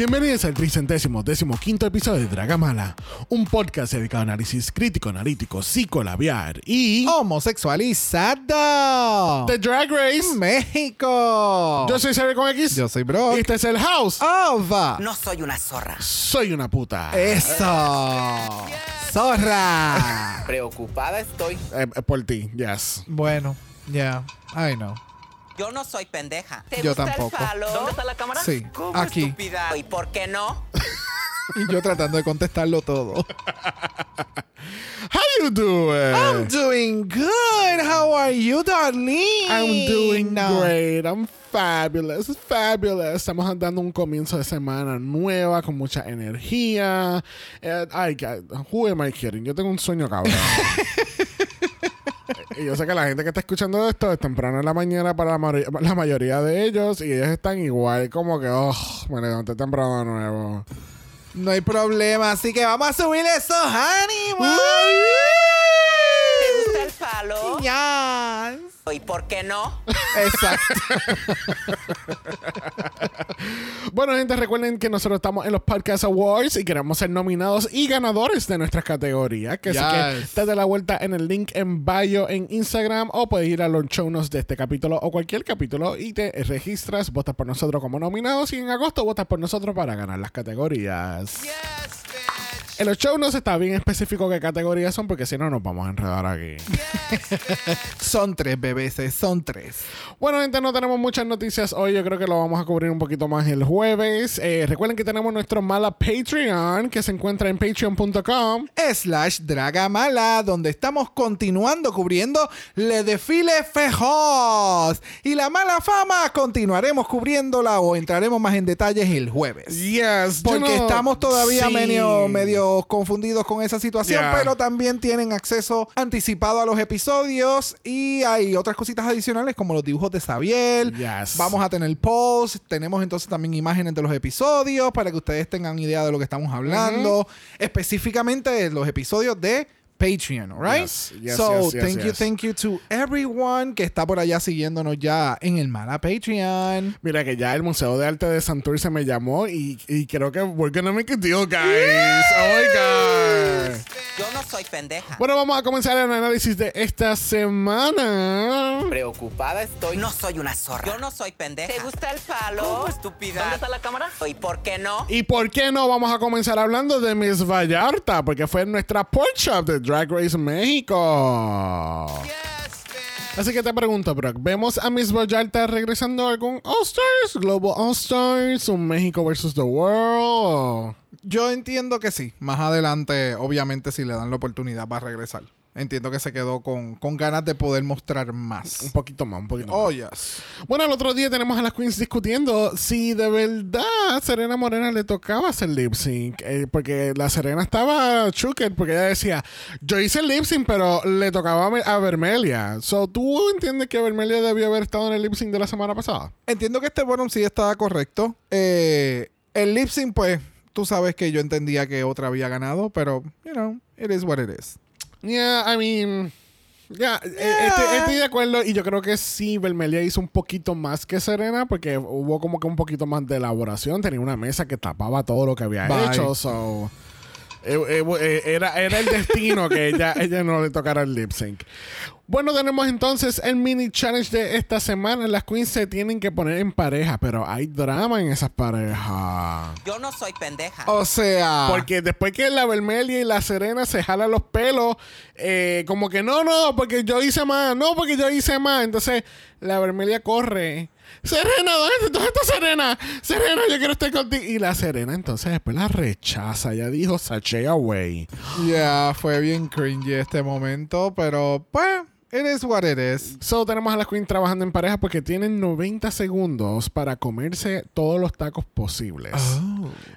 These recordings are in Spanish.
Bienvenidos al tricentésimo décimo quinto episodio de Dragamala, un podcast dedicado a análisis crítico, analítico, psicolabiar y Homosexualizado. The Drag Race. México. Yo soy Sergio con X. Yo soy Brock. Este es el House. Ova. No soy una zorra. Soy una puta. Eso. Zorra. Preocupada estoy. Eh, eh, por ti, yes. bueno, ya. I know. Yo no soy pendeja. ¿Te Yo gusta tampoco. El falo? ¿Dónde está la cámara? Sí, ¿Cómo, aquí. estúpida? ¿Y por qué no? Y yo tratando de contestarlo todo. How you doing? I'm doing good. How are you, darling? I'm doing No. great. I'm fabulous. Fabulous. Estamos dando un comienzo de semana nueva con mucha energía. Eh, ay, que- who am I kidding? Yo tengo un sueño cabrón. Y yo sé que la gente que está escuchando esto es temprano en la mañana para la, mari- la mayoría de ellos y ellos están igual como que, oh, me levanté temprano de nuevo. No hay problema, así que vamos a subir esos ánimos. ¿Te gusta el falo? Yes. ¿Y por qué no? Exacto. Bueno, gente, recuerden que nosotros estamos en los Podcast Awards y queremos ser nominados y ganadores de nuestras categorías. Que así que Yes. date la vuelta en el link en bio en Instagram o puedes ir a los show notes de este capítulo o cualquier capítulo y te registras, votas por nosotros como nominados y en agosto votas por nosotros para ganar las categorías. En los show notes está bien específico qué categorías son porque si no nos vamos a enredar aquí. son tres bebés, son tres. Bueno, gente, no tenemos muchas noticias hoy. Yo creo que lo vamos a cubrir un poquito más el jueves. Eh, recuerden que tenemos nuestro mala Patreon que se encuentra en patreon.com. Slash Dragamala, donde estamos continuando cubriendo Le Desfile Fejos. Y la mala fama continuaremos cubriéndola o entraremos más en detalles el jueves. Yes, Porque no- estamos todavía Sí. medio, medio confundidos con esa situación, Yeah. pero también tienen acceso anticipado a los episodios y hay otras cositas adicionales como los dibujos de Xavier. Yes. Vamos a tener posts, tenemos entonces también imágenes de los episodios para que ustedes tengan idea de lo que estamos hablando, específicamente de los episodios de Patreon, alright? Yes, yes, so, yes, thank you, thank you to everyone que está por allá siguiéndonos ya en el Mala Patreon. Mira que ya el Museo de Arte de Santurce me llamó y, y creo que we're gonna make a deal, guys. Oh my God. Yo no soy pendeja. Bueno, vamos a comenzar el análisis de esta semana. Preocupada estoy. No soy una zorra. Yo no soy pendeja. ¿Te gusta el falo? ¿Cómo, estúpida? ¿Dónde está la cámara? ¿Y por qué no? ¿Y por qué no vamos a comenzar hablando de Miss Vallarta? Porque fue nuestra pork shop de Drag Race México. Así que te pregunto, Brock, ¿vemos a Miss Vallarta regresando a algún All Stars, Global All Stars, un México versus the World? Yo entiendo que sí. Más adelante, obviamente, si le dan la oportunidad, va a regresar. Entiendo que se quedó con, con ganas de poder mostrar Un más. poquito más, un poquito más. Oh, yes. Bueno, el otro día tenemos a las queens discutiendo si de verdad a Serena Morena le tocaba hacer lip sync. eh, porque la Serena estaba chucket porque ella decía, yo hice el lip sync, pero le tocaba a Vermelia. So, ¿tú entiendes que Vermelia debió haber estado en el lip sync de la semana pasada? Entiendo que este bottom sí estaba correcto. Eh, el lip sync, pues, tú sabes que yo entendía que otra había ganado, pero, you know, it is what it is. Yeah, I mean. Ya, eh, estoy, estoy de acuerdo y yo creo que sí, Vermelia hizo un poquito más que Serena porque hubo como que un poquito más de elaboración. Tenía una mesa que tapaba todo lo que había Bye. hecho, so... eh, eh, eh, era, era el destino que ella, ella no le tocara el lip sync. Bueno, tenemos entonces el mini challenge de esta semana. Las queens se tienen que poner en pareja, pero hay drama en esas parejas. Yo no soy pendeja. O sea, Porque después que la Vermelia y la Serena se jalan los pelos, eh, como que no, no, porque yo hice más, no, porque yo hice más. Entonces la Vermelia corre. Serena, ¿dónde, está Serena? Serena, yo quiero estar contigo. Y la Serena entonces después la rechaza. Ya dijo, sachet away. ya fue bien cringy este momento, pero pues, it is what it is. So tenemos a las queens trabajando en pareja porque tienen 90 segundos para comerse todos los tacos posibles.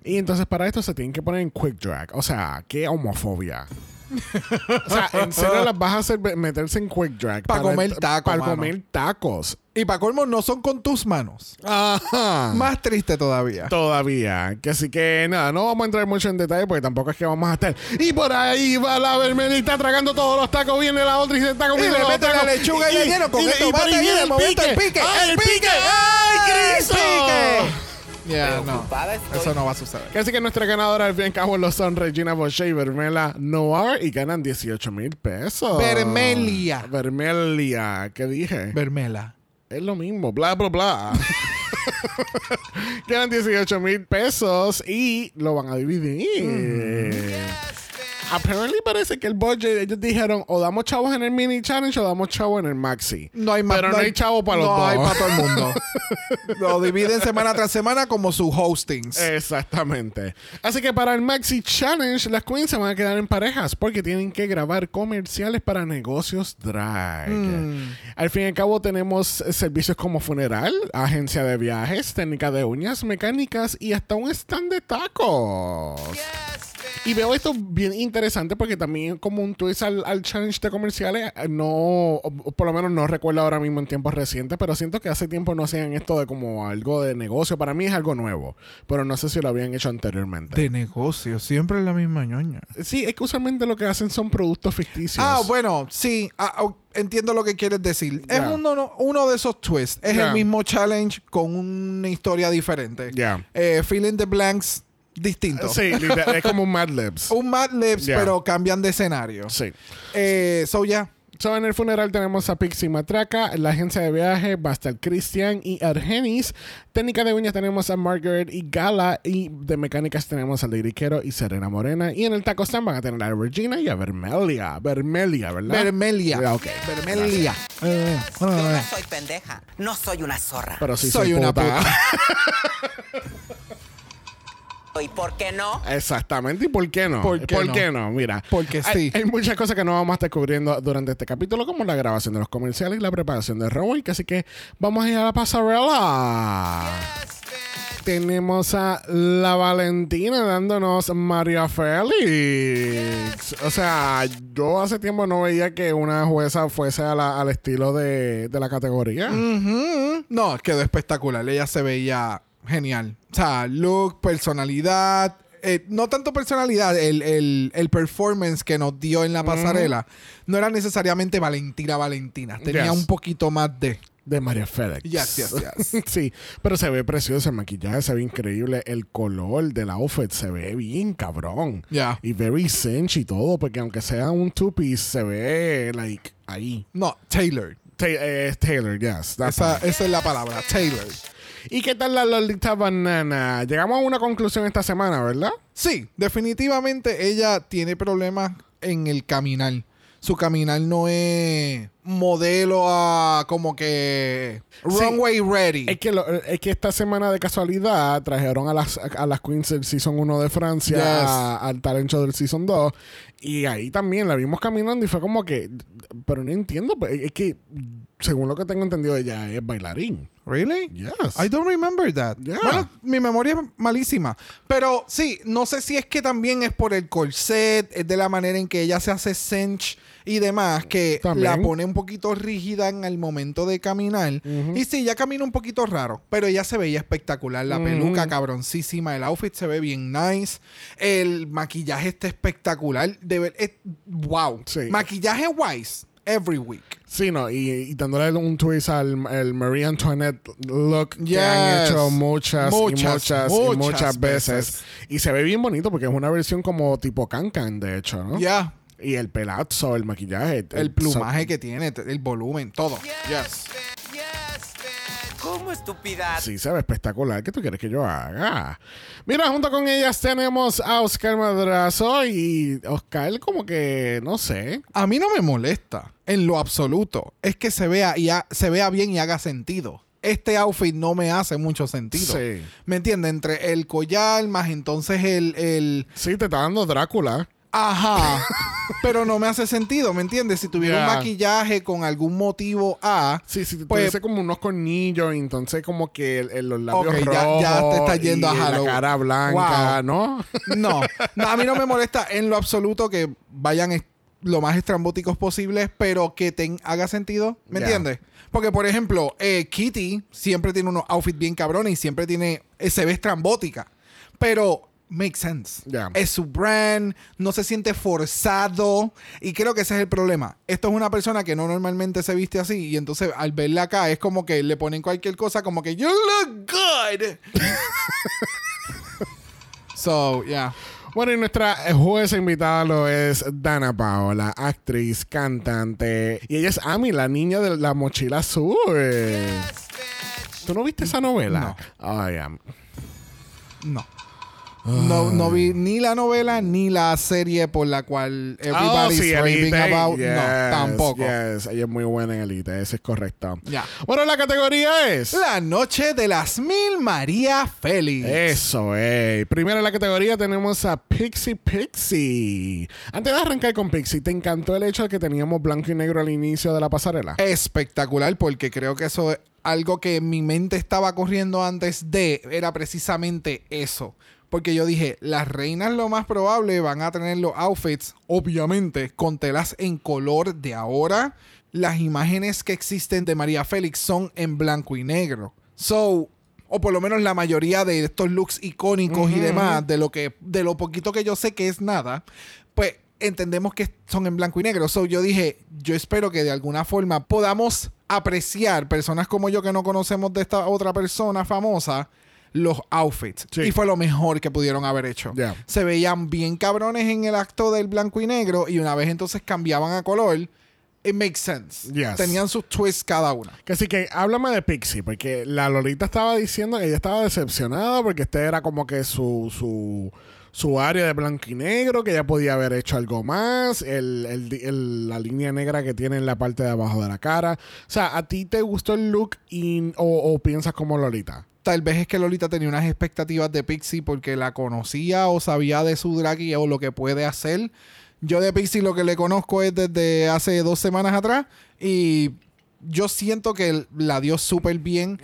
Y entonces para esto se tienen que poner en quick drag. O sea, qué homofobia. o sea, en serio las vas a hacer meterse en quick drag. Pa' comer tacos, Para comer tacos. Y para colmo, no son con tus manos. Ajá. Más triste todavía. Todavía. Que así que nada, no vamos a entrar mucho en detalle porque tampoco es que vamos a estar. Y por ahí va la vermelita tragando todos los tacos. Viene la otra y se está comiendo Y le mete la lechuga y el lleno con por ahí y viene el pique. ¡Ay, el ¡El pique! pique! ¡Ay, ¡El Cristo! Ya, no. Estoy. Eso no va a suceder. Así que nuestra ganadora al fin y al cabo lo son Regina Boche y Vermela Noir y ganan 18 mil pesos. Vermelia. Vermelia. ¿Qué dije? Vermela. es lo mismo. Bla, bla, bla. ganan 18 mil pesos y lo van a dividir. Apparently parece que el budget, ellos dijeron o damos chavos en el mini challenge o damos chavos en el maxi. No hay más. Pero no hay chavo para los no dos. hay para todo el mundo. Lo dividen semana tras semana como sus hostings. Exactamente. Así que para el Maxi Challenge, las queens se van a quedar en parejas porque tienen que grabar comerciales para negocios drag. Al fin y al cabo tenemos servicios como funeral, agencia de viajes, técnica de uñas, mecánicas y hasta un stand de tacos. Y veo esto bien interesante porque también como un twist al, al challenge de comerciales, eh, no, por lo menos no recuerdo ahora mismo en tiempos recientes, pero siento que hace tiempo no hacían esto de como algo de negocio. Para mí es algo nuevo, pero no sé si lo habían hecho anteriormente. De negocio, siempre es la misma ñoña. Sí, es que usualmente lo que hacen son productos ficticios. Ah, bueno, sí. ah, ah, entiendo lo que quieres decir. Es Ya. uno, uno de esos twists. Es Ya. el mismo challenge con una historia diferente. Ya. Eh, fill in the blanks distinto. Sí, literal, es como un Mad Libs. Un Mad Libs, pero cambian de escenario. Sí. Eh, so, ya. So, en el funeral tenemos a Pixie Matraca, la agencia de viaje, Bastel Christian y Argenis. Técnica de uñas tenemos a Margaret y Gala. Y de mecánicas tenemos a Lady Quero y Serena Morena. Y en el taco stand van a tener a Regina y a Vermelia. Vermelia, ¿verdad? Vermelia. Ya, ok. Vermelia. Eh, Yo no eh. soy pendeja. No soy una zorra. Pero sí Soy soy, una puta. ¿Y por qué no? Exactamente. ¿Y por qué no? ¿Por qué no? no? Mira. Porque hay, sí. hay muchas cosas que no vamos a estar cubriendo durante este capítulo, como la grabación de los comerciales y la preparación de Rowan. Así que vamos a ir a la pasarela. Tenemos a la Valentina dándonos María Félix. O sea, yo hace tiempo no veía que una jueza fuese a la- al estilo de, de la categoría. No, quedó espectacular. Ella se veía genial. O sea, look, personalidad. eh, no tanto personalidad, el, el- el performance que nos dio en la pasarela no era necesariamente Valentina Valentina. Tenía Yes. un poquito más de. De María Félix. Yes, yes, yes. sí, pero se ve precioso el maquillaje, se ve increíble. El color del outfit se ve bien cabrón. Ya. Y very cinch y todo, porque aunque sea un two-piece, se ve, like, ahí. No, Taylor. Ta- eh, Taylor, yes. Esa, esa es la palabra, Taylor. ¿Y qué tal la Lolita Banana? Llegamos a una conclusión esta semana, ¿verdad? Sí, definitivamente ella tiene problemas en el caminar. Su caminar no es modelo a como que runway ready. Es que, lo- es que esta semana de casualidad trajeron a las, a las Queens del Season 1 de Francia Yes. a- al talent show del Season 2 y ahí también la vimos caminando y fue como que, pero no entiendo, pues, es que según lo que tengo entendido ella es bailarín. Really? Yes. I don't remember that. Yeah. Bueno, mi memoria es malísima. Pero sí, no sé si es que también es por el corset, es de la manera en que ella se hace cinch y demás, que También. la pone un poquito rígida en el momento de caminar. Y sí, ya camina un poquito raro, pero ella se veía espectacular. La peluca cabroncísima, el outfit se ve bien nice, el maquillaje está espectacular. De ver, es- wow. Sí. Maquillaje wise, every week. Sí, no, y, y dándole un twist al el Marie Antoinette look que han hecho muchas, Muchas, y muchas, y muchas veces. veces. Y se ve bien bonito porque es una versión como tipo cancan, de hecho, ¿no? Ya. Y el pelazo, el maquillaje. El plumaje que tiene, el volumen, todo. Yes. ¿Cómo estupidez? Sí, se ve espectacular. ¿Qué tú quieres que yo haga? Mira, junto con ellas tenemos a Oscar Madrazo y Oscar como que, no sé. A mí no me molesta en lo absoluto. Es que se vea y ha- se vea bien y haga sentido. Este outfit no me hace mucho sentido. Sí. ¿Me entiendes? Entre el collar más entonces el, el... Sí, te está dando Drácula. Ajá. Pero no me hace sentido, ¿me entiendes? Si tuviera Ya. un maquillaje con algún motivo A... Sí, sí, te Pues- como unos cornillos entonces como que el- el- los labios Ok, ya- rojos ya te estás yendo y a Halloween. la cara blanca, Wow. ¿no? No, no, a mí no me molesta en lo absoluto que vayan lo más estrambóticos posibles, pero que te haga sentido, ¿me Ya. entiendes? Porque, por ejemplo, eh, Kitty siempre tiene unos outfits bien cabrones y siempre tiene, eh, se ve estrambótica, pero makes sense. Ya. Es su brand, no se siente forzado y creo que ese es el problema. Esto es una persona que no normalmente se viste así y entonces al verla acá es como que le ponen cualquier cosa como que you look good. so, yeah. Bueno, y nuestra jueza invitada lo es Dana Paola, actriz, cantante. Y ella es Amy, la niña de la mochila azul. ¿Tú no viste esa novela? Ay, am- No. No, no vi ni la novela ni la serie por la cual Oh, everybody's sí, raving about. Yes, no, tampoco. yes. Ella es muy buena en Elite, eso es correcto. Ya. Bueno, la categoría es... La noche de las mil María Félix. Eso, eh. Primero en la categoría tenemos a Pixie Pixie. Antes de arrancar con Pixie, ¿te encantó el hecho de que teníamos blanco y negro al inicio de la pasarela? Espectacular, porque creo que eso es algo que en mi mente estaba corriendo antes de, era precisamente eso. Porque yo dije, las reinas lo más probable van a tener los outfits, obviamente, con telas en color de ahora. Las imágenes que existen de María Félix son en blanco y negro. So, o por lo menos la mayoría de estos looks icónicos y demás, de lo que, de lo poquito que yo sé que es nada, pues entendemos que son en blanco y negro. So yo dije, yo espero que de alguna forma podamos apreciar personas como yo que no conocemos de esta otra persona famosa los outfits. Sí. Y fue lo mejor que pudieron haber hecho. Se veían bien cabrones en el acto del blanco y negro y una vez entonces cambiaban a color, it makes sense. Yes. Tenían sus twists cada una. Que Así que háblame de Pixie, porque la Lolita estaba diciendo que ella estaba decepcionada porque este era como que su, su, su área de blanco y negro, que ella podía haber hecho algo más, el, el- el- la línea negra que tiene en la parte de abajo de la cara. O sea, ¿a ti te gustó el look o piensas como Lolita? Tal vez es que Lolita tenía unas expectativas de Pixie porque la conocía o sabía de su drag y- o lo que puede hacer. Yo de Pixie lo que le conozco es desde hace dos semanas atrás y yo siento que la dio súper bien.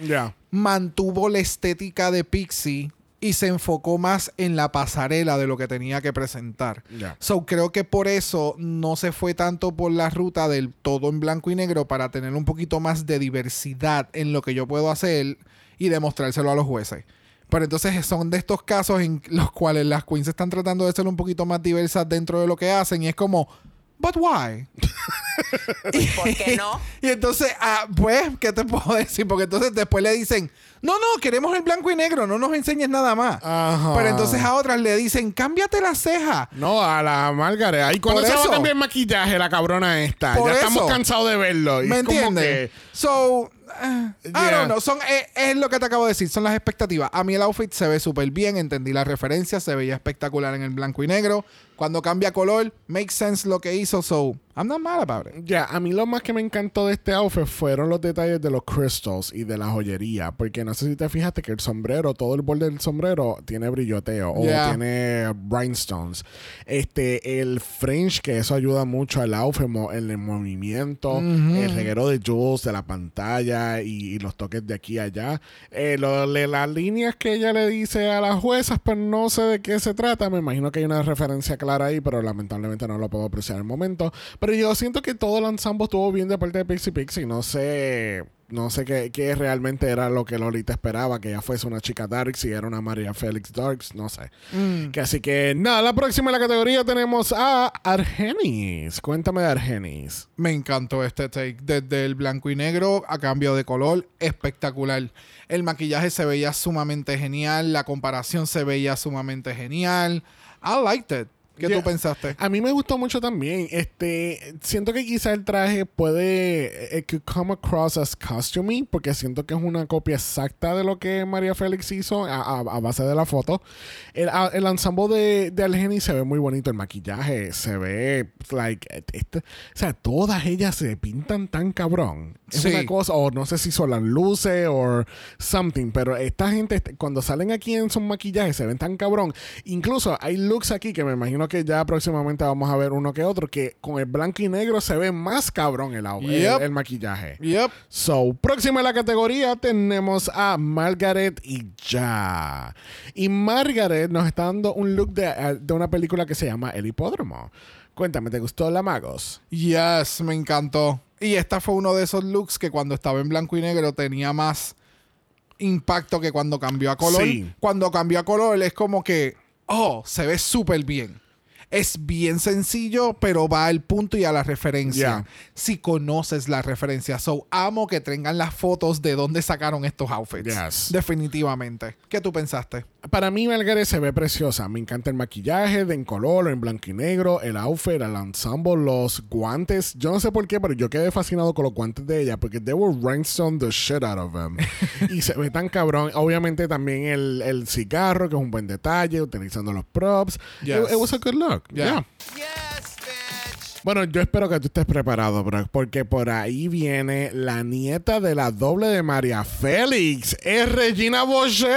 Mantuvo la estética de Pixie y se enfocó más en la pasarela de lo que tenía que presentar. So creo que por eso no se fue tanto por la ruta del todo en blanco y negro para tener un poquito más de diversidad en lo que yo puedo hacer y demostrárselo a los jueces. Pero entonces son de estos casos en los cuales las queens están tratando de ser un poquito más diversas dentro de lo que hacen y es como, but why? ¿Por qué no? Y entonces, ah, pues, ¿qué te puedo decir? Porque entonces después le dicen, no, no, queremos el blanco y negro, no nos enseñes nada más. Ajá. Pero entonces a otras le dicen, cámbiate la ceja. No, a la Margaret. Ahí cuando se va a cambiar maquillaje, la cabrona esta. Por ya estamos cansados de verlo. Y ¿Me es entiendes? que- So, eh, I Yeah. don't know. Son, eh, es lo que te acabo de decir. Son las expectativas. A mí el outfit se ve súper bien. Entendí la referencia. Se veía espectacular en el blanco y negro. Cuando cambia color, makes sense lo que hizo. So, I'm not mad about it. Ya, a mí lo más que me encantó de este outfit fueron los detalles de los crystals y de la joyería. Porque no sé si te fijaste que el sombrero, todo el borde del sombrero tiene brilloteo o Yeah. tiene rhinestones. Este, el fringe, que eso ayuda mucho al outfit, en el movimiento, el reguero de jewels de la pantalla y, y los toques de aquí a allá. Eh, lo las líneas que ella le dice a las juezas, pues no sé de qué se trata. Me imagino que hay una referencia clara ahí, pero lamentablemente no lo puedo apreciar en el momento. Pero yo siento que todo el ensamble estuvo bien de parte de Pixie Pixie. No sé. No sé qué, qué realmente era lo que Lolita esperaba, que ella fuese una chica Darks y era una María Félix Darks, no sé. Que así que nada, la próxima en la categoría tenemos a Argenis. Cuéntame de Argenis. Me encantó este take. Desde el blanco y negro a cambio de color, espectacular. El maquillaje se veía sumamente genial. La comparación se veía sumamente genial. I liked it. ¿Qué Yeah. tú pensaste? A mí me gustó mucho también. Este, siento que quizá el traje puede it could come across as costumey porque siento que es una copia exacta de lo que María Félix hizo a, a- a base de la foto. El, a- el ensamble de, de Algeni se ve muy bonito, el maquillaje se ve like este- o sea, todas ellas se pintan tan cabrón. Es Sí. una cosa o no sé si son las luces o something, pero esta gente este, cuando salen aquí en sus maquillajes se ven tan cabrón. Incluso hay looks aquí que me imagino que ya próximamente vamos a ver uno que otro que con el blanco y negro se ve más cabrón el, Yep. el maquillaje. Yep. So, próxima en la categoría tenemos a Margaret y ya. Y Margaret nos está dando un look de, eh, de una película que se llama El Hipódromo. Cuéntame, ¿te gustó La Magos? Yes, me encantó. Y esta fue uno de esos looks que cuando estaba en blanco y negro tenía más impacto que cuando cambió a color. Sí. Cuando cambió a color es como que, oh, se ve súper bien. Es bien sencillo, pero va al punto y a la referencia. Yeah. Si conoces la referencia. So, amo que tengan las fotos de dónde sacaron estos outfits. Yes. Definitivamente. ¿Qué tú pensaste? Para mí, Margaret se ve preciosa. Me encanta el maquillaje de en color, en blanco y negro, el outfit, el ensemble, los guantes. Yo no sé por qué, pero yo quedé fascinado con los guantes de ella porque they were rhinestone the shit out of them. y se ve tan cabrón. Obviamente también el, el cigarro, que es un buen detalle, utilizando los props. Yes. It, it was a good look. Yeah. Yeah. Bueno, yo espero que tú estés preparado, bro, porque por ahí viene la nieta de la doble de María Félix, es Regina Boche.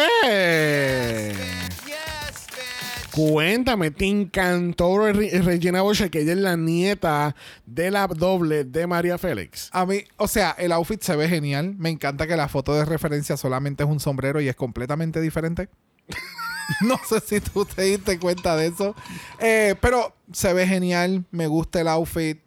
Cuéntame, ¿te encantó Re- Regina Boche que ella es la nieta de la doble de María Félix? A mí, o sea, el outfit se ve genial. Me encanta que la foto de referencia solamente es un sombrero y es completamente diferente. no sé si tú te diste cuenta de eso. Eh, pero se ve genial. Me gusta el outfit.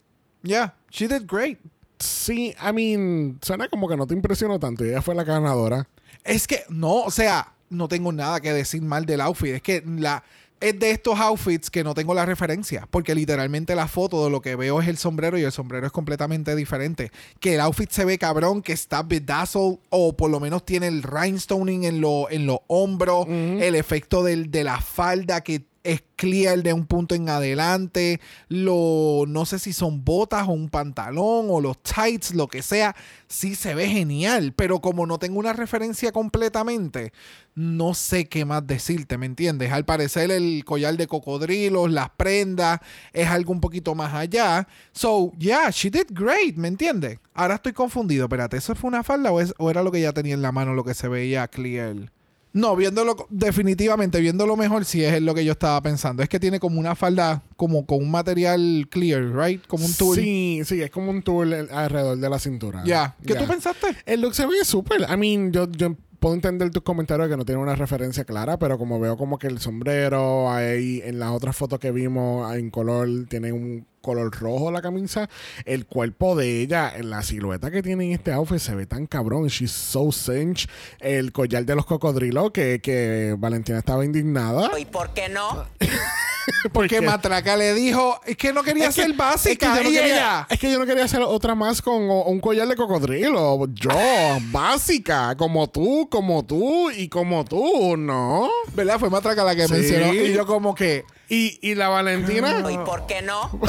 Yeah, she did great. Sí, I mean, suena como que no te impresionó tanto y ella fue la ganadora. Es que, no, o sea, no tengo nada que decir mal del outfit. Es que la. Es de estos outfits que no tengo la referencia. Porque literalmente la foto de lo que veo es el sombrero y el sombrero es completamente diferente. Que el outfit se ve cabrón, que está bedazzled o por lo menos tiene el rhinestoning en los en los hombros, el efecto del, de la falda que es clear de un punto en adelante. Lo, no sé si son botas o un pantalón o los tights, lo que sea. Sí se ve genial, pero como no tengo una referencia completamente, no sé qué más decirte, ¿me entiendes? Al parecer el collar de cocodrilos, las prendas, es algo un poquito más allá. So, yeah, she did great, ¿me entiendes? Ahora estoy confundido, espérate, ¿eso fue una falda o, es- o era lo que ya tenía en la mano, lo que se veía clear? No, viéndolo, definitivamente, viéndolo mejor, sí es lo que yo estaba pensando. Es que tiene como una falda, como con un material clear, right? Como un tul. Sí, sí, es como un tool alrededor de la cintura. Ya. ¿Qué tú pensaste? El look se ve súper. I mean, yo, yo puedo entender tus comentarios que no tienen una referencia clara, pero como veo como que el sombrero ahí en las otras fotos que vimos en color tiene un color rojo la camisa, el cuerpo de ella, la silueta que tiene en este outfit se ve tan cabrón. She's so cinch. El collar de los cocodrilos que, que Valentina estaba indignada. ¿Y por qué no? Porque Matraca le dijo, es que no quería Es que- ser básica. es que yo no quería- ella, es que yo no quería hacer otra más con o- un collar de cocodrilo. Yo, básica, como tú, como tú y como tú, ¿no? ¿verdad? Fue Matraca la que Sí. mencionó. Y yo como que, Y, y la Valentina, ¿Y por qué no?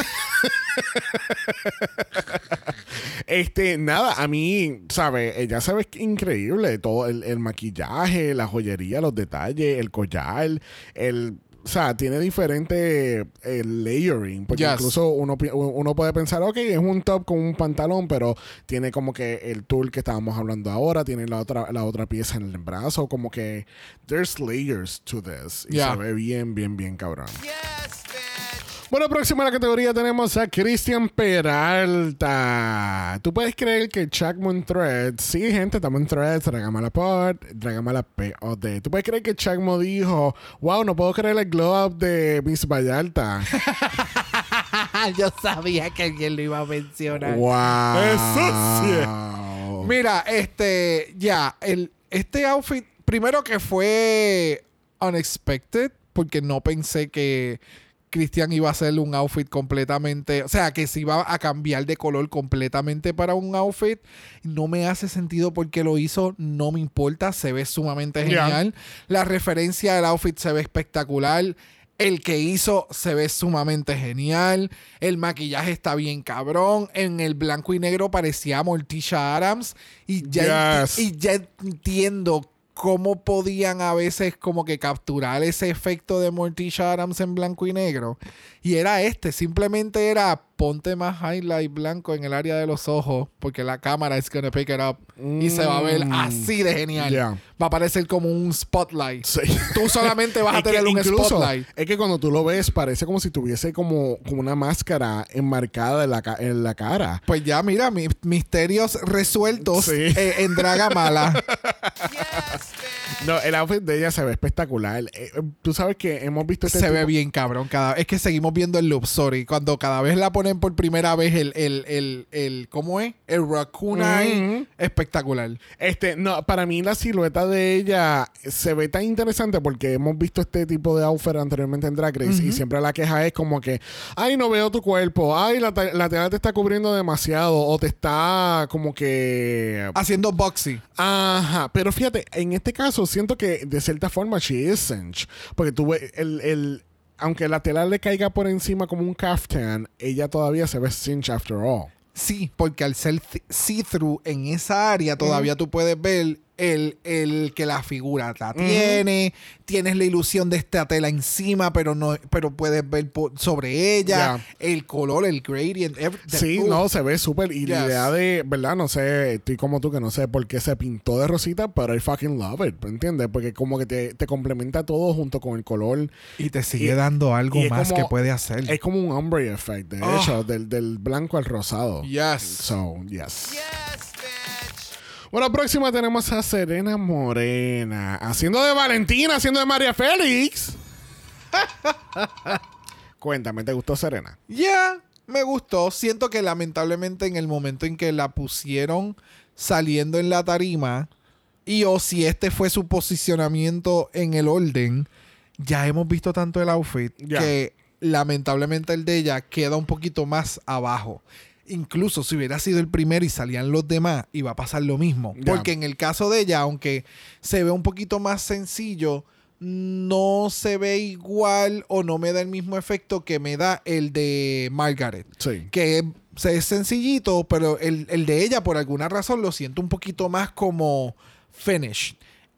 este, nada, a mí, ¿sabes? Ella se ve increíble. Todo el, el maquillaje, la joyería, los detalles, el collar, el. O sea, tiene diferente eh, layering. Porque Yes. incluso uno, uno puede pensar, ok, es un top con un pantalón, pero tiene como que el tool que estábamos hablando ahora, tiene la otra, la otra pieza en el brazo, como que there's layers to this. Y Yeah. se ve bien, bien, bien cabrón. Bueno, próxima a la categoría tenemos a Cristian Peralta. ¿Tú puedes creer que Chuck Threads, sí, gente, estamos en Threads, Dragamala Pod, Dragamala POD. ¿Tú puedes creer que Chuck Mo dijo, wow, no puedo creer el glow up de Miss Vallarta? Yo sabía que alguien lo iba a mencionar. wow. Eso Mira, este, ya, el, este outfit, primero que fue unexpected, porque no pensé que Cristian iba a hacer un outfit completamente, o sea, que se iba a cambiar de color completamente para un outfit. No me hace sentido porque lo hizo, no me importa, se ve sumamente genial. La referencia del outfit se ve espectacular. El que hizo se ve sumamente genial. El maquillaje está bien cabrón. En el blanco y negro parecía Morticia Adams. Y ya, Yes. y ya entiendo cómo podían a veces como que capturar ese efecto de Morticia Adams en blanco y negro. Y era este. Simplemente era ponte más highlight blanco en el área de los ojos. Porque la cámara es gonna pick it up. Y se va a ver Mm. así de genial. Ya. Va a parecer como un spotlight. Sí. Tú solamente vas a tener un incluso, spotlight. Es que cuando tú lo ves, parece como si tuviese como, como una máscara enmarcada en la, ca- en la cara. Pues ya, mira, mi- misterios resueltos Sí. eh, en Dragamala. No, el outfit de ella se ve espectacular. Eh, eh, tú sabes que hemos visto este Se ve bien cabrón. Cada, es que seguimos viendo el loop, sorry. Cuando cada vez la ponen por primera vez el, el, el, el ¿cómo es? El raccoon. Espectacular. Este, no, para mí la silueta de ella se ve tan interesante porque hemos visto este tipo de outfit anteriormente en Drag Race y siempre la queja es como que, ay, no veo tu cuerpo, ay, la, la tela te está cubriendo demasiado o te está como que... Haciendo boxy. Ajá, pero fíjate, en este caso siento que de cierta forma she is cinch, porque tú ves el, el aunque la tela le caiga por encima como un caftan, ella todavía se ve cinch after all. Sí, porque al ser th- see-through en esa área todavía tú puedes ver el, el que la figura la tiene, tienes la ilusión de esta tela encima, pero no pero puedes ver po- sobre ella, Ya. el color, el gradient. every- the- Sí, uh, no, se ve súper. Y la Yes. idea de, ¿verdad? No sé, estoy como tú que no sé por qué se pintó de rosita, pero I fucking love it, ¿entiendes? Porque como que te, te complementa todo junto con el color. Y te sigue Y- dando algo más como- que puede hacer. Es como un ombre effect, de Ah. hecho, del, del blanco al rosado. Yes. So, yes. Bueno, próxima tenemos a Serena Morena, haciendo de Valentina, haciendo de María Félix. Cuéntame, ¿te gustó Serena? Ya, me gustó. Siento que lamentablemente en el momento en que la pusieron saliendo en la tarima, y o si este fue su posicionamiento en el orden, ya hemos visto tanto el outfit que lamentablemente el de ella queda un poquito más abajo. Incluso si hubiera sido el primero y salían los demás, iba a pasar lo mismo. Porque en el caso de ella, aunque se ve un poquito más sencillo, no se ve igual o no me da el mismo efecto que me da el de Margaret. Sí. Que es, es sencillito, pero el, el de ella, por alguna razón, lo siento un poquito más como finish.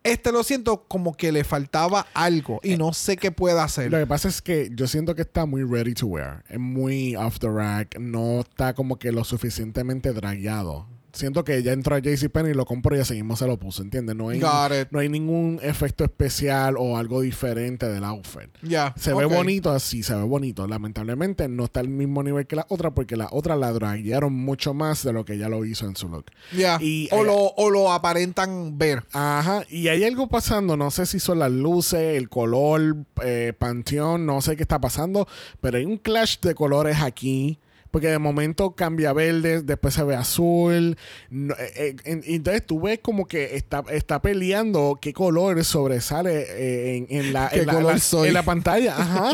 Este lo siento como que le faltaba algo y no sé qué pueda hacer. Lo que pasa es que yo siento que está muy ready to wear. Es muy off the rack. No está como que lo suficientemente dragueado. Siento que ya entró a JCPenney y lo compró y ya seguimos se lo puso, ¿entiendes? No hay, no hay ningún efecto especial o algo diferente del outfit. Ya. Se ve bonito así, se ve bonito. Lamentablemente no está al mismo nivel que la otra porque la otra la draguearon mucho más de lo que ella lo hizo en su look. Ya. Y, o, eh, lo, o lo aparentan ver. Ajá, y hay algo pasando, no sé si son las luces, el color, eh, panteón, no sé qué está pasando, pero hay un clash de colores aquí. Porque de momento cambia verde, después se ve azul. No, eh, eh, en- entonces tú ves como que está, está peleando qué color sobresale eh, en, en la, ¿Qué en, la, color la- soy? en la pantalla. Ajá.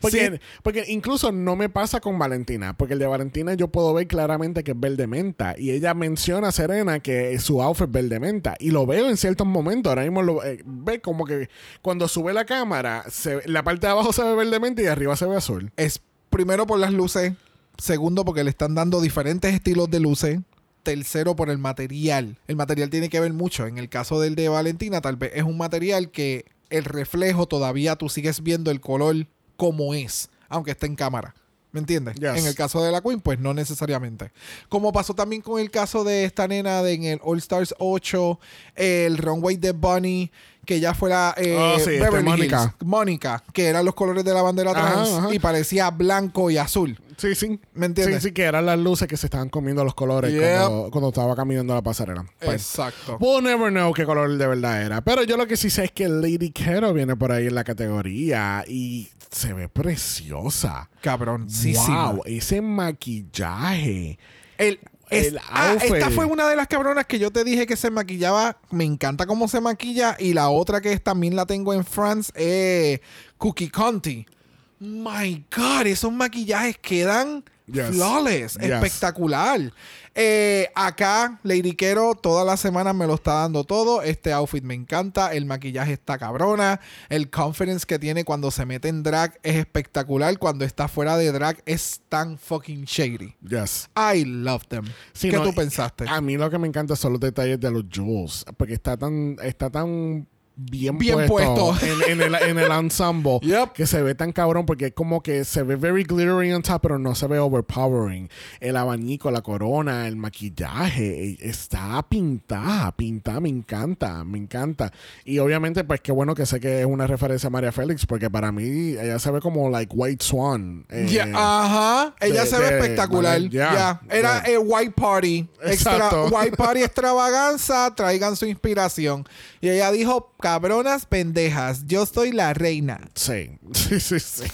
Porque, Sí. porque incluso no me pasa con Valentina. Porque el de Valentina yo puedo ver claramente que es verde menta. Y ella menciona a Serena que su outfit es verde menta. Y lo veo en ciertos momentos. Ahora mismo lo eh, ve como que cuando sube la cámara, se- la parte de abajo se ve verde menta y arriba se ve azul. Es primero por las luces, segundo porque le están dando diferentes estilos de luces, tercero por el material. El material tiene que ver mucho. En el caso del de Valentina, tal vez es un material que el reflejo todavía tú sigues viendo el color como es, aunque esté en cámara. ¿Me entiendes? Yes. En el caso de la Queen, pues no necesariamente. Como pasó también con el caso de esta nena de en el All Stars 8, el Runway de Bunny, que ya fuera eh, Oh, sí, este, Beverly Mónica. Mónica, que eran los colores de la bandera trans ajá. y parecía blanco y azul. Sí, sí. ¿Me entiendes? Sí, sí, que eran las luces que se estaban comiendo los colores Yep. cuando, cuando estaba caminando la pasarela. Pues, Exacto. We'll never know qué color de verdad era. Pero yo lo que sí sé es que Lady Kero viene por ahí en la categoría y se ve preciosa. Cabrón, sí. wow, ese maquillaje. El, es- El ah, esta fue una de las cabronas que yo te dije que se maquillaba. Me encanta cómo se maquilla. Y la otra que es- también la tengo en France es Cookie Conti. My God, esos maquillajes quedan Yes. flawless. Yes. Espectacular. Eh, acá, Lady Quero, todas las semanas me lo está dando todo. Este outfit me encanta. El maquillaje está cabrona. El confidence que tiene cuando se mete en drag es espectacular. Cuando está fuera de drag es tan fucking shady. Yes. I love them. Sí, ¿Qué no, tú pensaste? A mí lo que me encanta son los detalles de los jewels. Porque está tan, está tan bien, Bien puesto, puesto. En, en el, en el ensemble Yep. que se ve tan cabrón porque es como que se ve very glittery on top pero no se ve overpowering el abanico la corona el maquillaje eh, está pintada pintada me encanta me encanta y obviamente pues qué bueno que sé que es una referencia a María Félix porque para mí ella se ve como like White Swan eh, ajá. Ella de- se ve de- espectacular. Ya. ya, Era el White Party. Extra, Exacto. white Party extravaganza. Traigan su inspiración. Y ella dijo: cabronas pendejas. Yo soy la reina. Sí, sí, sí, sí.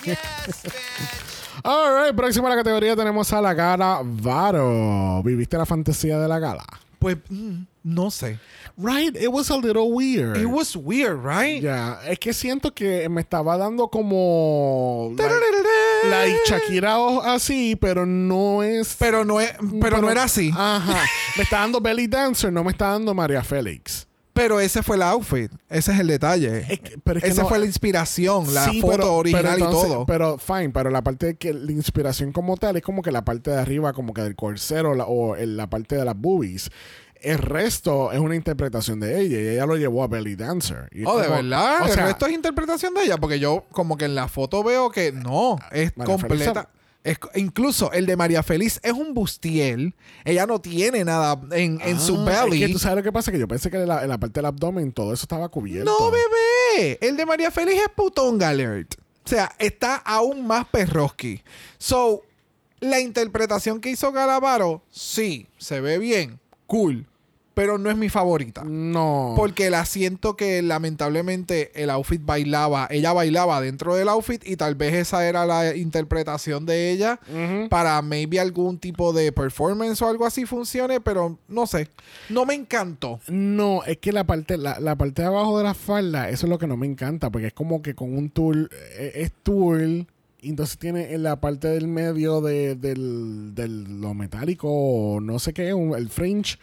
Alright, próxima a la categoría tenemos a la gala Varo. ¿Viviste la fantasía de la gala? Pues, mm, no sé. Right, it was a little weird. It was weird, right? Ya, es que siento que me estaba dando como like Shakira así, pero no es Pero no, es, pero, no era así. Ajá. Me está dando Belly Dancer, no me está dando María Félix. Pero ese fue el outfit. Ese es el detalle. Es que- pero es que Esa no- fue la inspiración, la Sí, foto pero- original pero entonces- y todo. Pero fine, pero la parte de que la inspiración como tal es como que la parte de arriba, como que del corsero la- o la parte de las boobies. El resto es una interpretación de ella y ella lo llevó a Belly Dancer. Y Oh, de verdad. O el resto es interpretación de ella, porque yo como que en la foto veo que no, es María completa. Es, incluso el de María Feliz es un bustiel. Ella no tiene nada en, en su ah, belly. Es que tú sabes lo que pasa, que yo pensé que en la, en la parte del abdomen todo eso estaba cubierto. No, bebé. El de María Feliz es putón alert. O sea, está aún más perroski. So, la interpretación que hizo Galavaro, sí, se ve bien, cool, pero no es mi favorita. No. Porque la siento que lamentablemente el outfit bailaba, ella bailaba dentro del outfit y tal vez esa era la interpretación de ella para maybe algún tipo de performance o algo así funcione, pero no sé, no me encantó. No, es que la parte, la, la parte de abajo de la falda, eso es lo que no me encanta, porque es como que con un tool, eh, es tool, entonces tiene en la parte del medio de, del, del- lo metálico, o no sé qué, un- el fringe.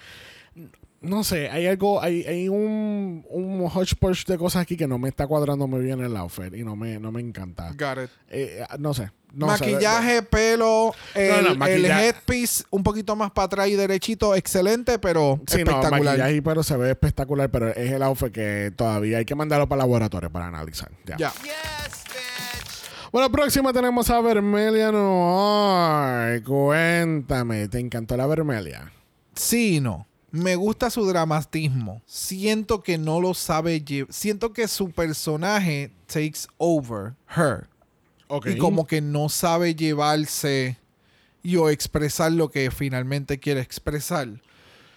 No sé, hay algo, hay, hay un, un hodgepodge de cosas aquí que no me está cuadrando muy bien el outfit y no me, no me encanta. Got it. Eh, no sé. No sé, maquillaje, pelo, el, no, el maquillaje. headpiece un poquito más para atrás y derechito, excelente, pero Sí, no, espectacular. maquillaje, pero se ve espectacular, pero es el outfit que todavía hay que mandarlo para el laboratorio para analizar. Ya. ya. Bueno, próxima tenemos a Vermelia Noir. Cuéntame, ¿te encantó la Vermelia? Sí y no. Me gusta su dramatismo. Siento que no lo sabe llevar. Siento que su personaje takes over her. Ok. Y como que no sabe llevarse y o expresar lo que finalmente quiere expresar.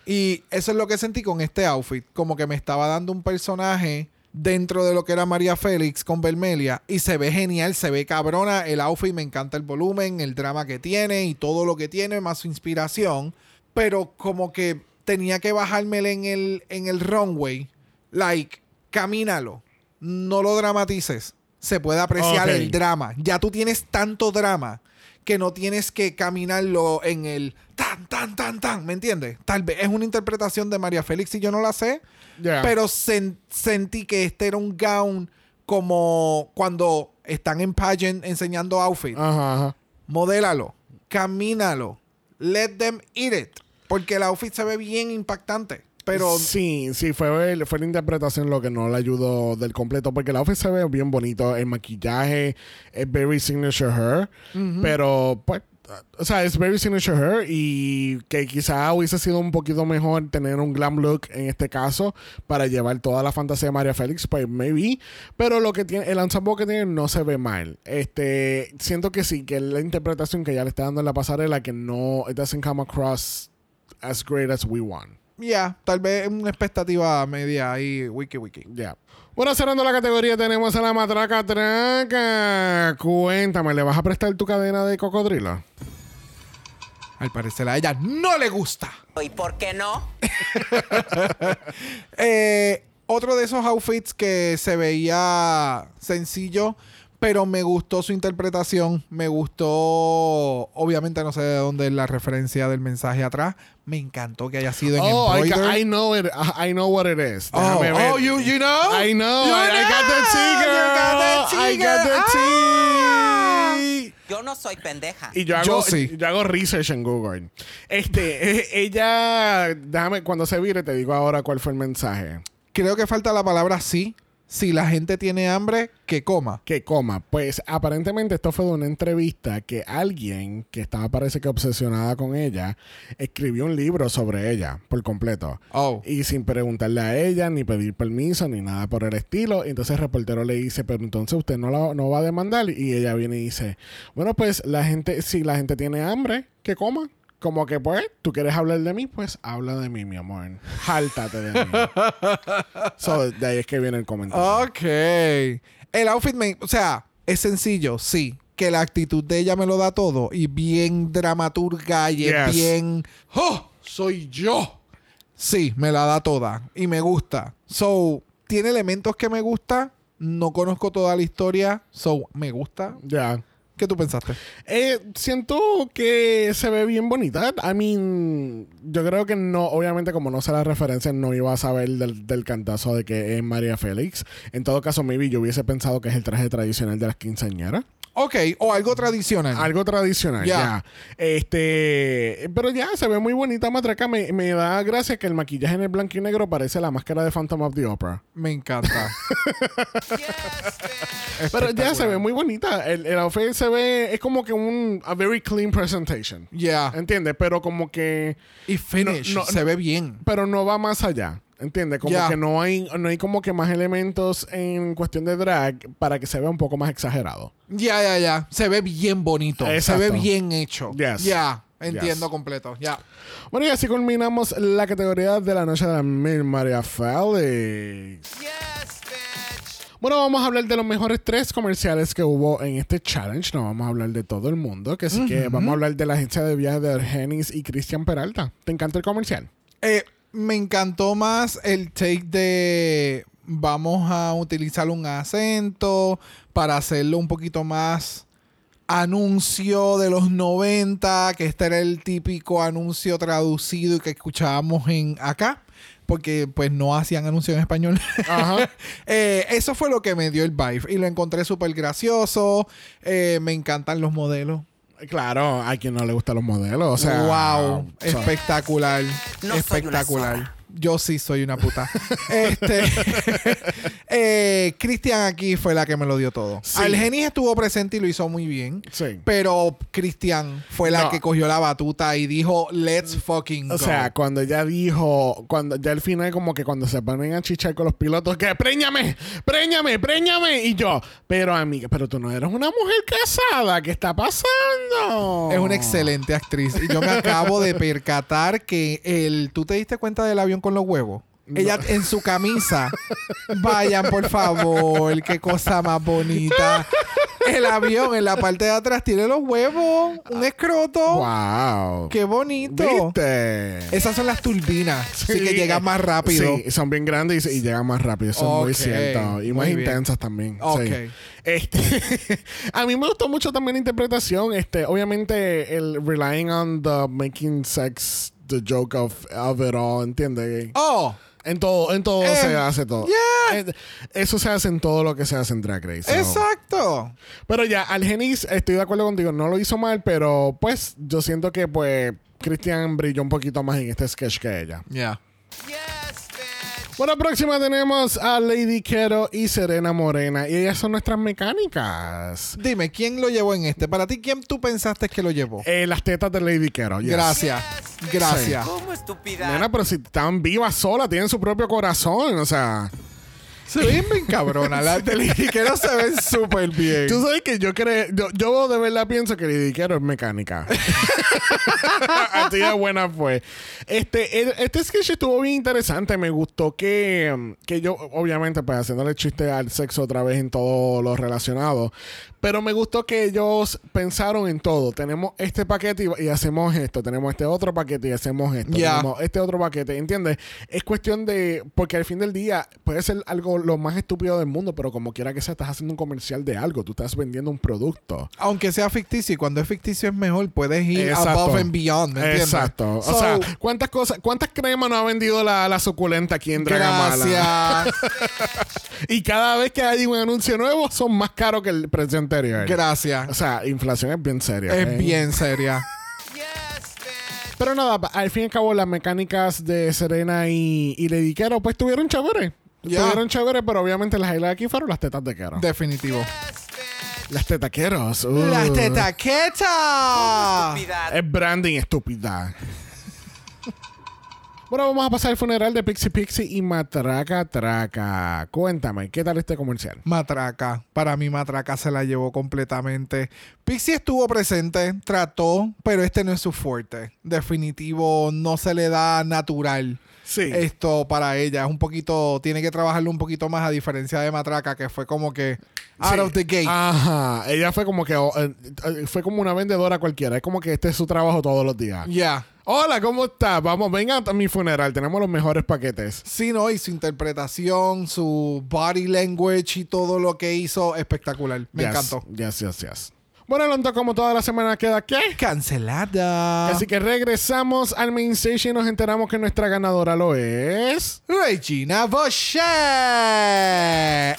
Y eso es lo que sentí con este outfit. Como que me estaba dando un personaje dentro de lo que era María Félix con Vermelia. Y se ve genial, se ve cabrona. El outfit me encanta el volumen, el drama que tiene y todo lo que tiene, más su inspiración. Pero como que tenía que bajármela en el, en el runway. Like, camínalo. No lo dramatices. Se puede apreciar el drama. Ya tú tienes tanto drama que no tienes que caminarlo en el tan, tan, tan, tan. ¿Me entiendes? Tal vez es una interpretación de María Félix y yo no la sé. Pero sen- sentí que este era un gown como cuando están en pageant enseñando outfit. Ajá, ajá. Modélalo. Camínalo. Let them eat it. Porque el outfit se ve bien impactante. Pero Sí, sí, fue, fue la interpretación lo que no le ayudó del completo, porque el outfit se ve bien bonito, el maquillaje es very signature her, pero pues, o sea, es very signature her y que quizá hubiese sido un poquito mejor tener un glam look en este caso para llevar toda la fantasía de María Félix, pues maybe, pero lo que tiene, el ensemble que tiene no se ve mal. Este, siento que sí, que la interpretación que ya le está dando en la pasarela que no, it doesn't come across as great as we want. ya, tal vez una expectativa media ahí, wiki wiki. Ya. Bueno, cerrando la categoría tenemos a la matraca traca. Cuéntame, ¿le vas a prestar tu cadena de cocodrilo? Al parecer a ella no le gusta. ¿Y por qué no? Eh, otro de esos outfits que se veía sencillo, pero me gustó su interpretación. Me gustó, obviamente no sé de dónde es la referencia del mensaje atrás. Me encantó que haya sido en Oh, I, ca- I know it. I know what it is. Oh, Déjame ver. oh, you, you know? I know. You I, I got the tea, know. girl. You got the tea, I got the. Ah. tea. Yo no soy pendeja. Y yo hago, Yo sí. yo hago research en Google. Este, eh, ella, déjame, cuando se vire te digo ahora cuál fue el mensaje. Creo que falta la palabra sí. Si la gente tiene hambre, que coma. que coma. Pues aparentemente esto fue de una entrevista que alguien que estaba parece que obsesionada con ella escribió un libro sobre ella por completo. Oh. Y sin preguntarle a ella, ni pedir permiso, ni nada por el estilo. Entonces el reportero le dice, pero entonces usted no, la, no va a demandar. Y ella viene y dice, bueno, pues la gente, si la gente tiene hambre, que coma. Como que pues, tú quieres hablar de mí, pues habla de mí, mi amor. Jáltate de mí. so, de ahí es que viene el comentario. Ok. El outfit, me, o sea, es sencillo, sí. Que la actitud de ella me lo da todo. Y bien dramaturga y es bien. ¡Oh! Soy yo. Sí, me la da toda. Y me gusta. So, tiene elementos que me gusta. No conozco toda la historia. So, me gusta. Ya. ¿Qué tú pensaste? Eh, siento que se ve bien bonita. I mean, yo creo que no, obviamente como no sé la referencia, no iba a saber del, del cantazo de que es María Félix. En todo caso, maybe yo hubiese pensado que es el traje tradicional de las quinceañeras. Ok, o algo tradicional. Algo tradicional, Ya. ya. Este, pero ya se ve muy bonita matraca. Me, me da gracia que el maquillaje en el blanco y negro parece la máscara de Phantom of the Opera. Me encanta. Pero ya se ve muy bonita. El, el outfit se ve, es como que un a very clean presentation. Ya. ¿Entiendes? Pero como que Y finish. No, no, se ve bien. pero no va más allá. ¿Entiendes? Como que no hay, no hay como que más elementos en cuestión de drag para que se vea un poco más exagerado. Ya, ya, ya. Se ve bien bonito. Exacto. Se ve bien hecho. Yes. Ya. Entiendo Yes. completo. Ya. Bueno, y así culminamos la categoría de la noche de la Mil María Félix. Bueno, vamos a hablar de los mejores tres comerciales que hubo en este challenge. No vamos a hablar de todo el mundo. Que así que vamos a hablar de la agencia de viajes de Argenis y Cristian Peralta. ¿Te encanta el comercial? Eh, me encantó más el take de vamos a utilizar un acento para hacerlo un poquito más anuncio de los 90, que este era el típico anuncio traducido y que escuchábamos en acá, porque pues no hacían anuncio en español. Ajá. Eh, eso fue lo que me dio el vibe y lo encontré súper gracioso. Eh, me encantan los modelos. Claro, a quien no le gustan los modelos. O sea, wow, espectacular, No soy una espectacular. Yo sí soy una puta. este, eh, Cristian aquí fue la que me lo dio todo. Sí. Algenis estuvo presente y lo hizo muy bien. Sí. Pero Cristian fue la No. que cogió la batuta y dijo, let's fucking go. O sea, cuando ella dijo, cuando ya al final como que cuando se ponen a chichar con los pilotos, que préñame, préñame, préñame. Y yo, pero amiga, pero tú no eres una mujer casada, ¿qué está pasando? es una excelente actriz. Y yo me acabo de percatar que el... ¿Tú te diste cuenta del avión con los huevos? Ella en su camisa. Vayan, por favor. Qué cosa más bonita. El avión en la parte de atrás tiene los huevos. Un escroto. Wow. Qué bonito. ¿Viste? Esas son las turbinas. Así que llegan más rápido. Sí, son bien grandes y, y llegan más rápido. Eso es muy cierto. Y muy más bien. intensas también. Ok. Sí. Este, a mí me gustó mucho también la interpretación. Este, obviamente, el relying on the making sex the joke of, of it all, ¿entiendes? Oh, En todo, en todo Eh, se hace todo. yeah. Eso se hace en todo lo que se hace en Drag Race. so. exacto. Pero ya, Algenis, estoy de acuerdo contigo, no lo hizo mal, pero pues yo siento que pues Christian brilló un poquito más en este sketch que ella. Ya. Bueno, próxima tenemos a Lady Quero y Serena Morena. Y ellas son nuestras mecánicas. Dime, ¿quién lo llevó en este? Para ti, ¿quién tú pensaste que lo llevó? Eh, las tetas de Lady Quero. yes. Gracias. Gracias. ¿Cómo estúpida? Nena, pero si están vivas solas, tienen su propio corazón. O sea, Se ven bien cabrona. Las de Lidiquero se ven súper bien. tú sabes que yo creo, yo, yo de verdad pienso que Lady Quero es mecánica. Así de buena fue. Este, el- este sketch estuvo bien interesante. Me gustó que, que yo, obviamente, pues haciéndole chiste al sexo otra vez en todo lo relacionado. Pero me gustó que ellos pensaron en todo. Tenemos este paquete y, y hacemos esto. Tenemos este otro paquete y hacemos esto. Tenemos este otro paquete. ¿Entiendes? Es cuestión de. Porque al fin del día puede ser algo lo más estúpido del mundo, pero como quiera que sea, estás haciendo un comercial de algo. Tú estás vendiendo un producto. Aunque sea ficticio, y cuando es ficticio es mejor, puedes ir Exacto. above and beyond, ¿me entiendes? Exacto. So, o sea, ¿cuántas cosas, cuántas cremas no ha vendido la, la suculenta aquí en Dragamala? gracias. Y cada vez que hay un anuncio nuevo son más caros que el precio anterior. gracias. O sea, inflación es bien seria. Es bien seria. Pero nada, al fin y al cabo, las mecánicas de Serena y, y Lady Quero, pues tuvieron chévere. Tuvieron chévere, pero obviamente las highlights aquí fueron las tetas de Quero. Definitivo. las tetaqueros. uh. ¡Las tetaquetas! Es branding estúpida. Bueno, vamos a pasar al funeral de Pixie Pixie y Matraca Traca. Cuéntame, ¿qué tal este comercial? Matraca. Para mí, Matraca se la llevó completamente. Pixie estuvo presente, trató, pero este no es su fuerte. Definitivo, no se le da natural. Sí. Esto para ella es un poquito, tiene que trabajarlo un poquito más a diferencia de Matraca, que fue como que out Sí. of the gate. Ajá. Ella fue como que oh, eh, eh, fue como una vendedora cualquiera. Es como que este es su trabajo todos los días. Ya. Hola, ¿cómo estás? Vamos, venga a mi funeral. Tenemos los mejores paquetes. Sí, no, y su interpretación, su body language y todo lo que hizo, espectacular. Me Yes, encantó. Yes, yes, yes. Bueno, Alonso, como toda la semana queda ¿qué? Cancelada. Así que regresamos al main stage y nos enteramos que nuestra ganadora lo es. Regina Boucher.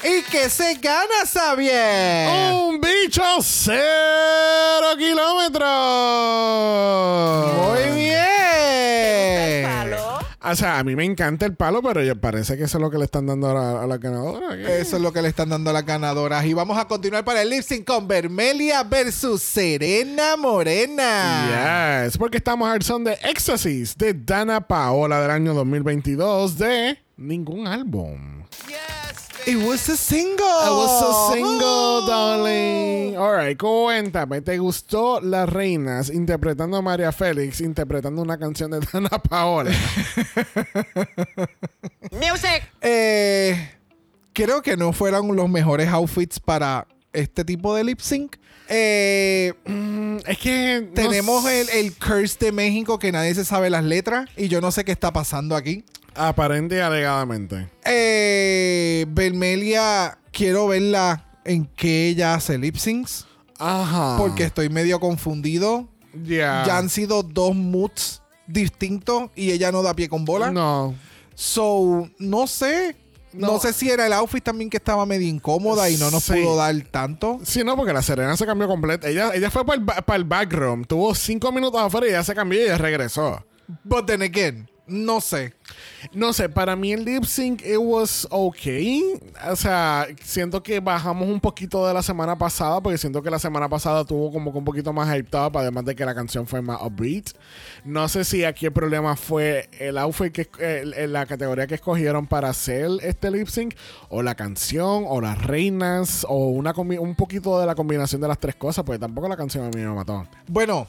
¿Y qué se gana, Xavier? ¡Un bicho cero kilómetros! Muy bien. O sea, a mí me encanta el palo, pero ya parece que eso es lo que le están dando a la, a la ganadora. ¿qué? Eso es lo que le están dando a las ganadoras. Y vamos a continuar para el lip sync con Vermelia versus Serena Morena. Yes, porque estamos al son de Éxtasis de Dana Paola del año 2022 de ningún álbum. It was a single. I was a single, Oh. darling. Alright, cuéntame, ¿te gustó Las Reinas interpretando a María Félix, interpretando una canción de Dana Paola? Music. Eh, creo que no fueron los mejores outfits para este tipo de lip sync. Eh, Mm, es que tenemos el, el curse de México que nadie se sabe las letras y yo no sé qué está pasando aquí. Aparente y alegadamente. Eh, Vermelia, quiero verla en que ella hace lip syncs Ajá. porque estoy medio confundido. Ya. Ya han sido dos moods distintos y ella no da pie con bola. No. So, no sé. No. No. sé si era el outfit también que estaba medio incómoda y no nos Sí. pudo dar tanto. Sí, no, porque la Serena se cambió completa. Ella, ella fue para el, para el backroom. Tuvo cinco minutos afuera y ya se cambió y ya regresó. But then again, no sé. No sé, para mí el lip sync it was okay. O sea, siento que bajamos un poquito de la semana pasada porque siento que la semana pasada tuvo como que un poquito más hyped up, además de que la canción fue más upbeat. No sé si aquí el problema fue el outfit que la categoría que escogieron para hacer este lip sync o la canción o las reinas o una un poquito de la combinación de las tres cosas, porque tampoco la canción a mí me mató. Bueno,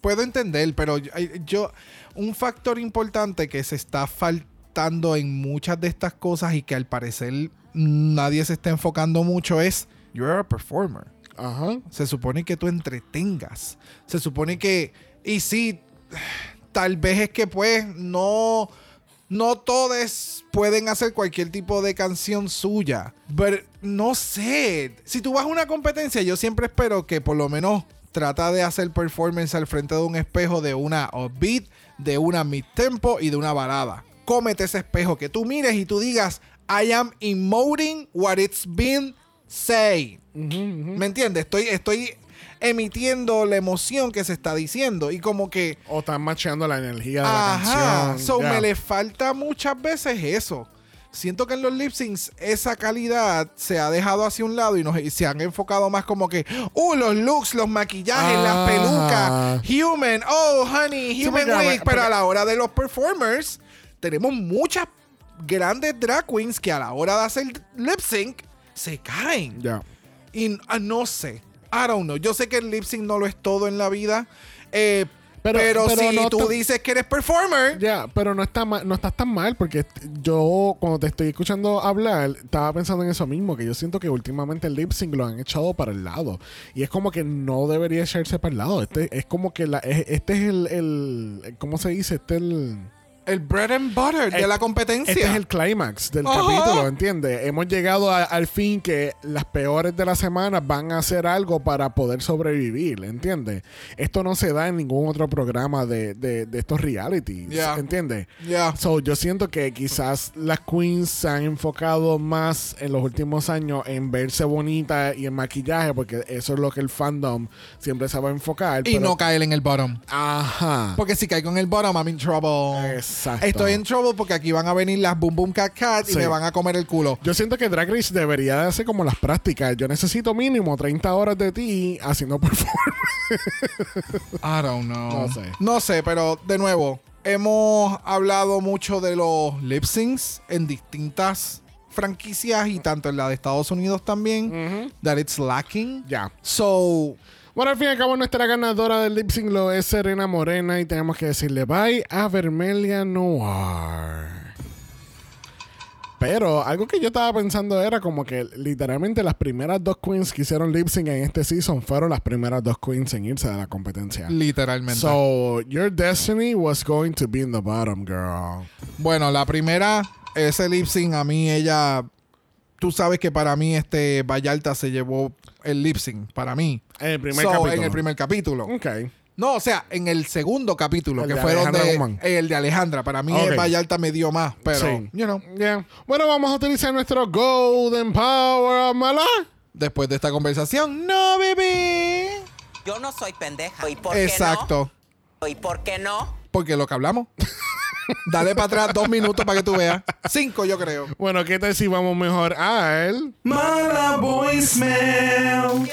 puedo entender, pero yo, yo- un factor importante que se está faltando en muchas de estas cosas y que al parecer nadie se está enfocando mucho es you're a performer. Ajá. Se supone que tú entretengas. Se supone que y sí tal vez es que pues no no todos pueden hacer cualquier tipo de canción suya. Pero no sé. Si tú vas a una competencia, yo siempre espero que por lo menos trata de hacer performance al frente de un espejo de una upbeat, de una mid tempo y de una balada. Cómete ese espejo que tú mires y tú digas, I am emoting what it's been said. ¿Me entiendes? Estoy, estoy emitiendo la emoción que se está diciendo. Y como que. O están macheando la energía de la Ajá. canción. So me le falta muchas veces eso. Siento que en los lip syncs esa calidad se ha dejado hacia un lado y, nos, y se han enfocado más como que, uh, los looks, los maquillajes, las pelucas, human, oh, honey, Sí, human wig. Pero a la hora de los performers, tenemos muchas grandes drag queens que a la hora de hacer lip sync se caen. Ya. Y ah, no sé. I don't know. Yo sé que el lip sync no lo es todo en la vida. eh, pero, Pero- pero si no tú dices que eres performer, Ya, pero no está mal, no estás tan mal porque yo cuando te estoy escuchando hablar estaba pensando en eso mismo, que yo siento que últimamente el lip sync lo han echado para el lado y es como que no debería echarse para el lado. Este es como que la, es- este es el, el ¿cómo se dice? Este es el el bread and butter de Eh, la competencia. Este es el clímax del capítulo, ¿entiendes? Hemos llegado a- al fin que las peores de la semana van a hacer algo para poder sobrevivir, ¿entiendes? Esto no se da en ningún otro programa de, de- de estos realities, Ya. ¿entiendes? Ya. So, yo siento que quizás las queens se han enfocado más en los últimos años en verse bonita y en maquillaje, porque eso es lo que el fandom siempre se va a enfocar. y pero- no caer en el bottom. Ajá. Porque si caigo en el bottom, I'm in trouble. Exacto. Estoy en trouble porque aquí van a venir las boom boom cat cat y Sí. me van a comer el culo. Yo siento que Drag Race debería de hacer como las prácticas. Yo necesito mínimo 30 horas de ti haciendo performance. I don't know. No sé. No sé, pero de nuevo, hemos hablado mucho de los lip syncs en distintas franquicias y tanto en la de Estados Unidos también. That it's lacking. ya. So, Bueno, al fin y al cabo, nuestra ganadora del lip sync lo es Serena Morena y tenemos que decirle bye a Vermelia Noir. Pero algo que yo estaba pensando era como que literalmente las primeras dos queens que hicieron lip sync en este season fueron las primeras dos queens en irse de la competencia. literalmente. So, your destiny was going to be in the bottom, girl. Bueno, la primera, ese lip sync, a mí ella. Tú sabes que para mí este Vallarta se llevó el lip sync, para mí. En el primer So, capítulo. En el primer capítulo. Ok. No, o sea, en el segundo capítulo, El que fue Alejandra donde. Guzmán. El de Alejandra. Para mí Ok. el Vallarta me dio más, pero. Sí. You know, Yeah. Bueno, vamos a utilizar nuestro Golden Power, Mala. después de esta conversación, no, bebé. Yo no soy pendeja. ¿Y por qué Exacto. no? ¿Y por qué no? Porque lo que hablamos. Dale para atrás dos minutos para que tú veas. Cinco, yo creo. Bueno, ¿qué tal si vamos mejor a él? Mala voicemail.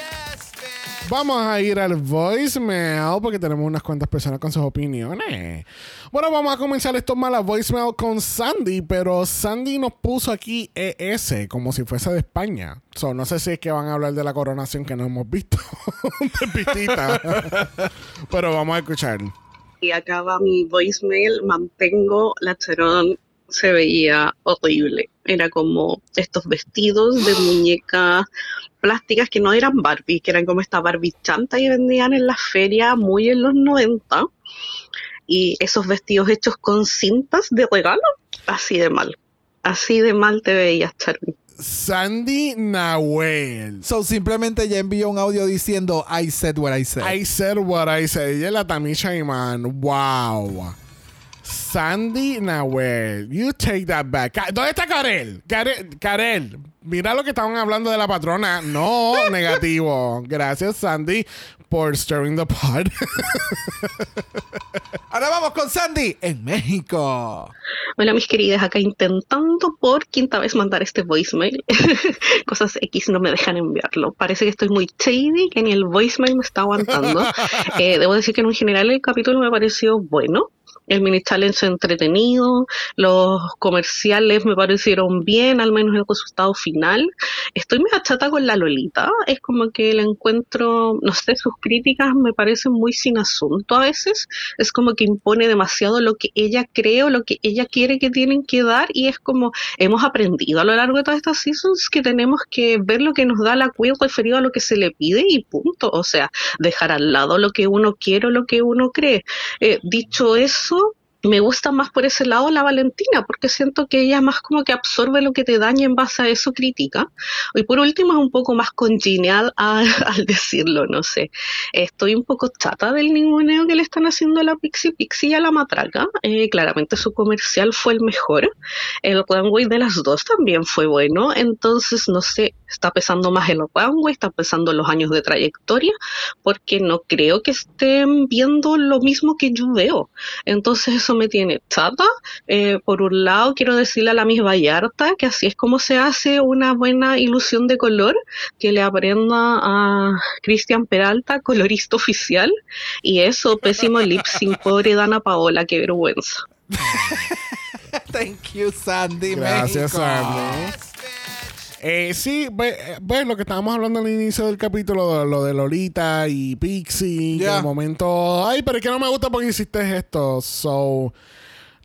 Vamos a ir al voicemail porque tenemos unas cuantas personas con sus opiniones. Bueno, vamos a comenzar estos malas voicemail con Sandy, pero Sandy nos puso aquí ES como si fuese de España. So, no sé si es que van a hablar de la coronación que no hemos visto de Pitita. pero vamos a escuchar. y acaba mi voicemail, mantengo la Cherón se veía horrible. Era como estos vestidos de muñecas plásticas que no eran Barbie, que eran como esta Barbie chanta que vendían en la feria muy en los 90. Y esos vestidos hechos con cintas de regalo, así de mal. Así de mal te veías, Charlie. Sandy Nahuel. So simplemente ya envió un audio diciendo I said what I said. I said what I said. Ella es la Tamisha Iman. Wow. Sandy Nahuel. You take that back. ¿Dónde está Karel? Karel, Karel, mira lo que estaban hablando de la patrona. No, negativo. Gracias, Sandy, por stirring the pot. Ahora vamos con Sandy en México. Hola mis queridas, acá intentando por quinta vez mandar este voicemail. Cosas X no me dejan enviarlo. Parece que estoy muy shady, que ni el voicemail me está aguantando. Eh, debo decir que en general el capítulo me pareció bueno. El mini challenge entretenido, los comerciales me parecieron bien, al menos el resultado final. Estoy medio chata con la Lolita, es como que la encuentro, no sé, sus críticas me parecen muy sin asunto a veces. Es como que impone demasiado lo que ella cree o lo que ella quiere que tienen que dar y es como hemos aprendido a lo largo de todas estas seasons que tenemos que ver lo que nos da la queer referido a lo que se le pide y punto. O sea, dejar al lado lo que uno quiere o lo que uno cree. Eh, dicho eso, me gusta más por ese lado la Valentina, porque siento que ella más como que absorbe lo que te daña en base a eso crítica. Y por último es un poco más congenial al, decirlo, no sé. Estoy un poco chata del ninguneo que le están haciendo a la Pixie Pixie y a la Matraca. Eh, claramente su comercial fue el mejor. El runway de las dos también fue bueno. Entonces, no sé, está pesando más el runway, está pesando los años de trayectoria, porque no creo que estén viendo lo mismo que yo veo. Entonces, eso me tiene chata. Eh, por un lado, quiero decirle a la Miss Vallarta que así es como se hace una buena ilusión de color, que le aprenda a Cristian Peralta, colorista oficial. Y eso, pésimo lip sync, pobre Dana Paola, qué vergüenza. Thank you, Sandy. Gracias, México. Sandy. Eh, sí, ve- eh, ves lo que estábamos hablando al inicio del capítulo, lo de Lolita y Pixie, que Ya. de momento, ay, pero es que no me gusta porque hiciste esto. So,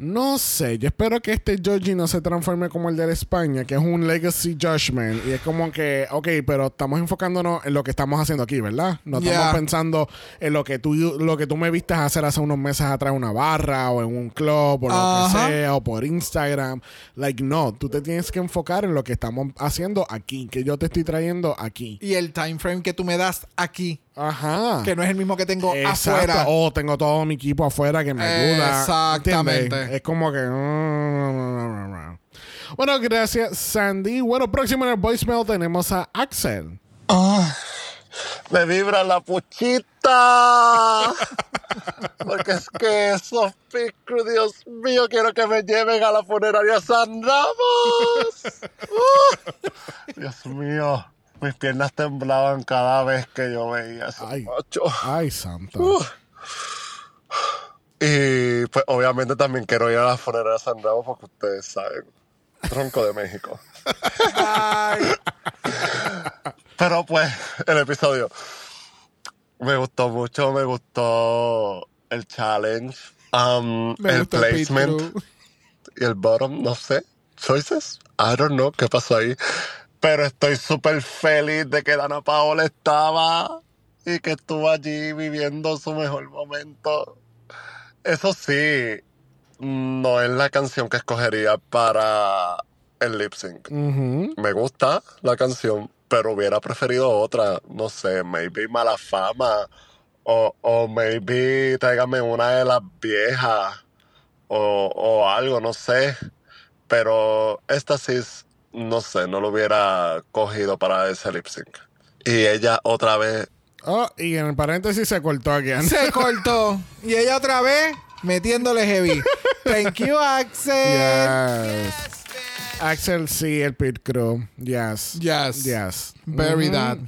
no sé, yo espero que este Georgie no se transforme como el de España, que es un legacy judgment. Y es como que, ok, pero estamos enfocándonos en lo que estamos haciendo aquí, ¿verdad? No estamos pensando en lo que tú lo que tú me viste hacer hace unos meses atrás en una barra o en un club o lo que sea o por Instagram. Like, no, tú te tienes que enfocar en lo que estamos haciendo aquí, que yo te estoy trayendo aquí. Y el time frame que tú me das aquí, Ajá. que no es el mismo que tengo Exacto. afuera. O tengo todo mi equipo afuera que me ayuda. Exactamente. ¿Entiendes? Es como que. Bueno, gracias, Sandy. Bueno, próximo en el voicemail tenemos a Axel. Me vibra la puchita. Porque es que esos picos, Dios mío, quiero que me lleven a la funeraria San Ramos. Uh, Dios mío, mis piernas temblaban cada vez que yo veía esos Ay. machos. Ay, santo. Uh. Y pues obviamente también quiero ir a la funeraria San Ramos porque ustedes saben, tronco de México. Pero pues, el episodio me gustó mucho, me gustó el challenge, um, el placement y el bottom, no sé, choices, I don't know qué pasó ahí. Pero estoy súper feliz de que Dana Paola estaba y que estuvo allí viviendo su mejor momento. Eso sí, no es la canción que escogería para el lip sync. Me gusta la canción, pero hubiera preferido otra. No sé, maybe Mala Fama. O, o maybe tráigame una de las viejas. O, o algo, no sé. Pero esta sí, es- no sé, no lo hubiera cogido para ese lip sync. Y ella otra vez. Oh, y en el paréntesis se cortó aquí. Se cortó. Y ella otra vez metiéndole heavy. Thank you, Axel. Yes. Axel, sí, el pit crew. Yes. Yes. Yes. Very that.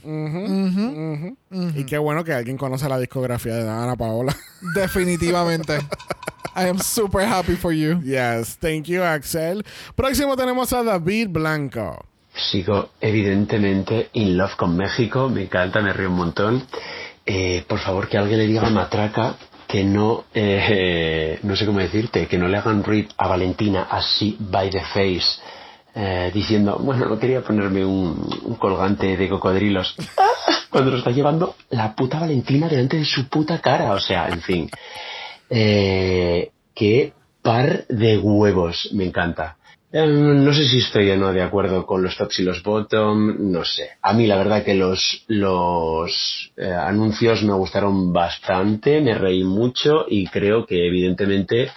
Y qué bueno que alguien conoce la discografía de Dana Paola. Definitivamente. I am super happy for you. yes. Thank you, Axel. Próximo tenemos a David Blanco. Sigo evidentemente in love con México, me encanta, me río un montón. Eh, por favor, que alguien le diga a Matraca que no, eh, no sé cómo decirte, que no le hagan rip a Valentina así by the face, eh, diciendo, bueno, no quería ponerme un, un colgante de cocodrilos, cuando lo está llevando la puta Valentina delante de su puta cara, o sea, en fin. Eh, qué par de huevos, me encanta. Eh, no sé si estoy o no de acuerdo con los tops y los bottom, no sé. A mí la verdad que los, los eh, anuncios me gustaron bastante, me reí mucho y creo que evidentemente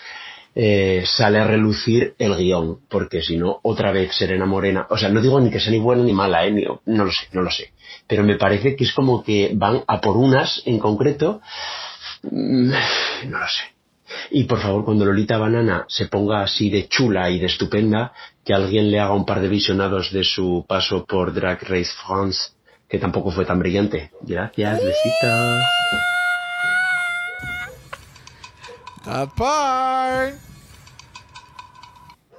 eh, sale a relucir el guion, porque si no, otra vez Serena Morena, o sea, no digo ni que sea ni buena ni mala, eh, no lo sé, no lo sé, pero me parece que es como que van a por unas en concreto, Mm, no lo sé. Y por favor, cuando Lolita Banana se ponga así de chula y de estupenda, que alguien le haga un par de visionados de su paso por Drag Race France, que tampoco fue tan brillante. Gracias, besitos. That part.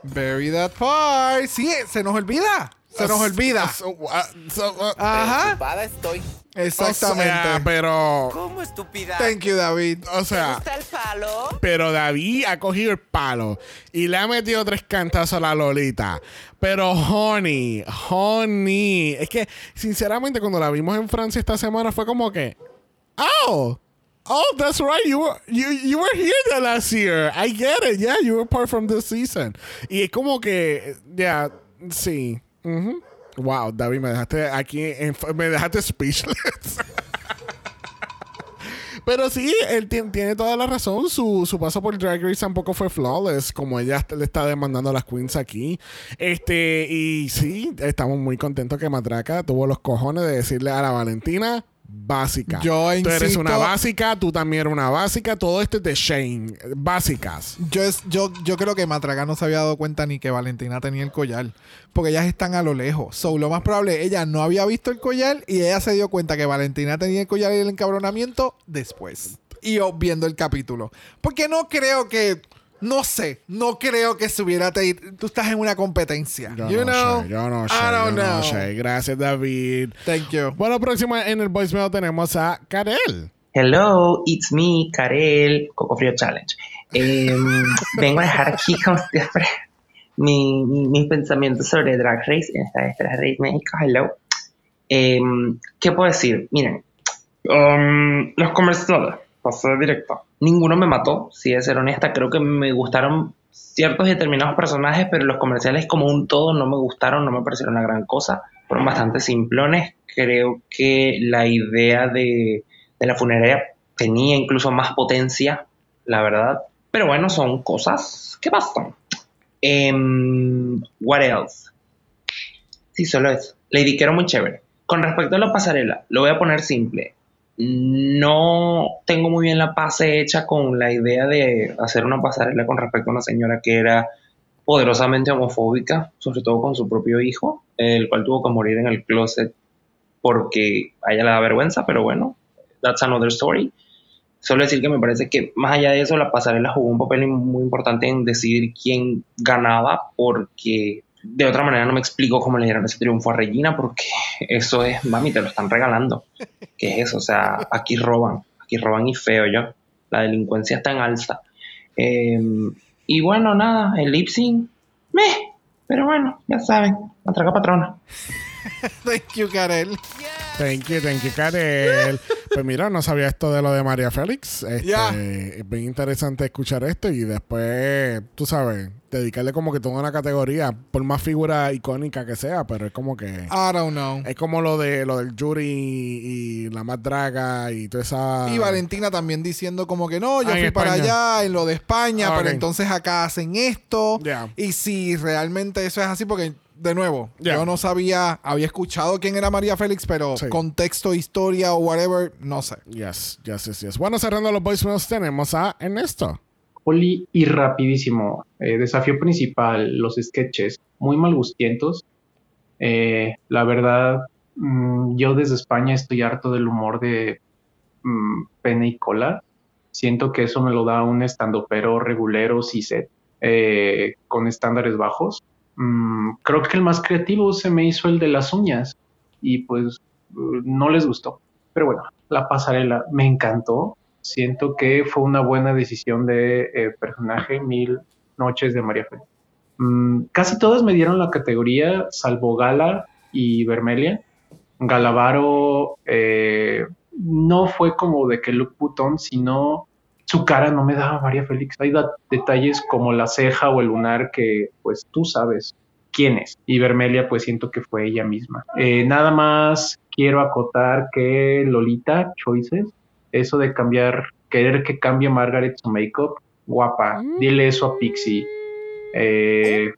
Bury that part. Sí, se nos olvida. Se nos olvida. Uh, uh, Ajá. Estoy. Exactamente. O sea, pero. ¿Cómo estúpida? Thank you, David. O ¿Te sea. gusta el palo? Pero David ha cogido el palo y le ha metido tres cantazos a la Lolita. Pero, honey, honey. Es que, sinceramente, cuando la vimos en Francia esta semana fue como que. ¡Oh! Oh, that's right. You were you, you were here the last year. I get it. Yeah, you were part from this season. Y es como que, ya, sí. Ujú. Wow, David, me dejaste aquí, me dejaste speechless. Pero sí, él ti- tiene toda la razón. Su, su paso por Drag Race tampoco fue flawless, como ella le está demandando a las queens aquí. Este, y sí, estamos muy contentos que Matraca tuvo los cojones de decirle a la Valentina básica. Yo Tú eres una básica, tú también eres una básica. Todo esto es de Shane. Básicas. Yo, es, yo, yo creo que Matraca no se había dado cuenta ni que Valentina tenía el collar. Porque ellas están a lo lejos. So, lo más probable, ella no había visto el collar y ella se dio cuenta que Valentina tenía el collar y el encabronamiento después. Y yo viendo el capítulo. Porque no creo que. No sé. No creo que se hubiera. te- tú estás en una competencia. Yo you no know? sé, yo no sé, I don't yo no know. sé. Gracias, David. Thank you. Bueno, próximo en el voicemail tenemos a Karel. Hello, it's me, Karel, Coco Frío Challenge. Eh, vengo a dejar aquí, como siempre, mi, mi- mis pensamientos sobre Drag Race, en esta vez Drag Race México. Hello. Eh, ¿Qué puedo decir? Miren, um, los comerciales, pasé directo. Ninguno me mató, si de ser honesta. Creo que me gustaron ciertos determinados personajes, pero los comerciales como un todo no me gustaron, no me parecieron una gran cosa. Fueron bastante simplones. Creo que la idea de, de la funeraria tenía incluso más potencia, la verdad. Pero bueno, son cosas que pasan. Em, what else? Sí, solo eso. Lady Quiero muy chévere. Con respecto a la pasarela, lo voy a poner simple. No tengo muy bien la pase hecha con la idea de hacer una pasarela con respecto a una señora que era poderosamente homofóbica, sobre todo con su propio hijo, el cual tuvo que morir en el closet porque a ella le da vergüenza, pero bueno, that's another story. Solo decir que me parece que más allá de eso, la pasarela jugó un papel muy importante en decidir quién ganaba, porque de otra manera no me explico cómo le dieron ese triunfo a Regina, porque eso es, mami, te lo están regalando. ¿Qué es eso? O sea, aquí roban, aquí roban y feo yo. La delincuencia está en alza. Eh, y bueno, nada, el lip sync, meh, pero bueno, ya saben, atraca patrona. Thank you, Karel. Thank you, thank you, Karel. pues mira, no sabía esto de lo de María Félix. Este, Ya. Es bien interesante escuchar esto y después, tú sabes, dedicarle como que toda una categoría, por más figura icónica que sea, pero es como que... I don't know. Es como lo de lo del Yuri y la más draga y toda esa... Y Valentina también diciendo como que no, yo Ah, fui para allá en lo de España, pero entonces acá hacen esto. Ya. Y si realmente eso es así, porque de nuevo, yo no sabía, había escuchado quién era María Félix, pero Sí. contexto, historia o whatever, no sé. Yes, yes, yes, yes. Bueno, cerrando los voicemails tenemos a Ernesto. Oli y rapidísimo. Eh, desafío principal, los sketches, muy mal gustientos. Eh, la verdad, mm, yo desde España estoy harto del humor de mm, pena y cola. Siento que eso me lo da un estandopero regulero, CISET, eh, con estándares bajos. Mm, creo que el más creativo se me hizo el de las uñas y pues mm, no les gustó. Pero bueno, la pasarela me encantó. Siento que fue una buena decisión de eh, personaje Mil Noches de María Félix. Mm, casi todas me dieron la categoría, salvo Gala y Vermelia. Galavaro eh, no fue como de que look putón, sino su cara no me daba María Félix. Hay detalles como la ceja o el lunar que pues tú sabes quién es. Y Vermelia pues siento que fue ella misma. Eh, nada más quiero acotar que Lolita Choices, eso de cambiar, querer que cambie Margaret su make-up, guapa, dile eso a Pixie. Eh,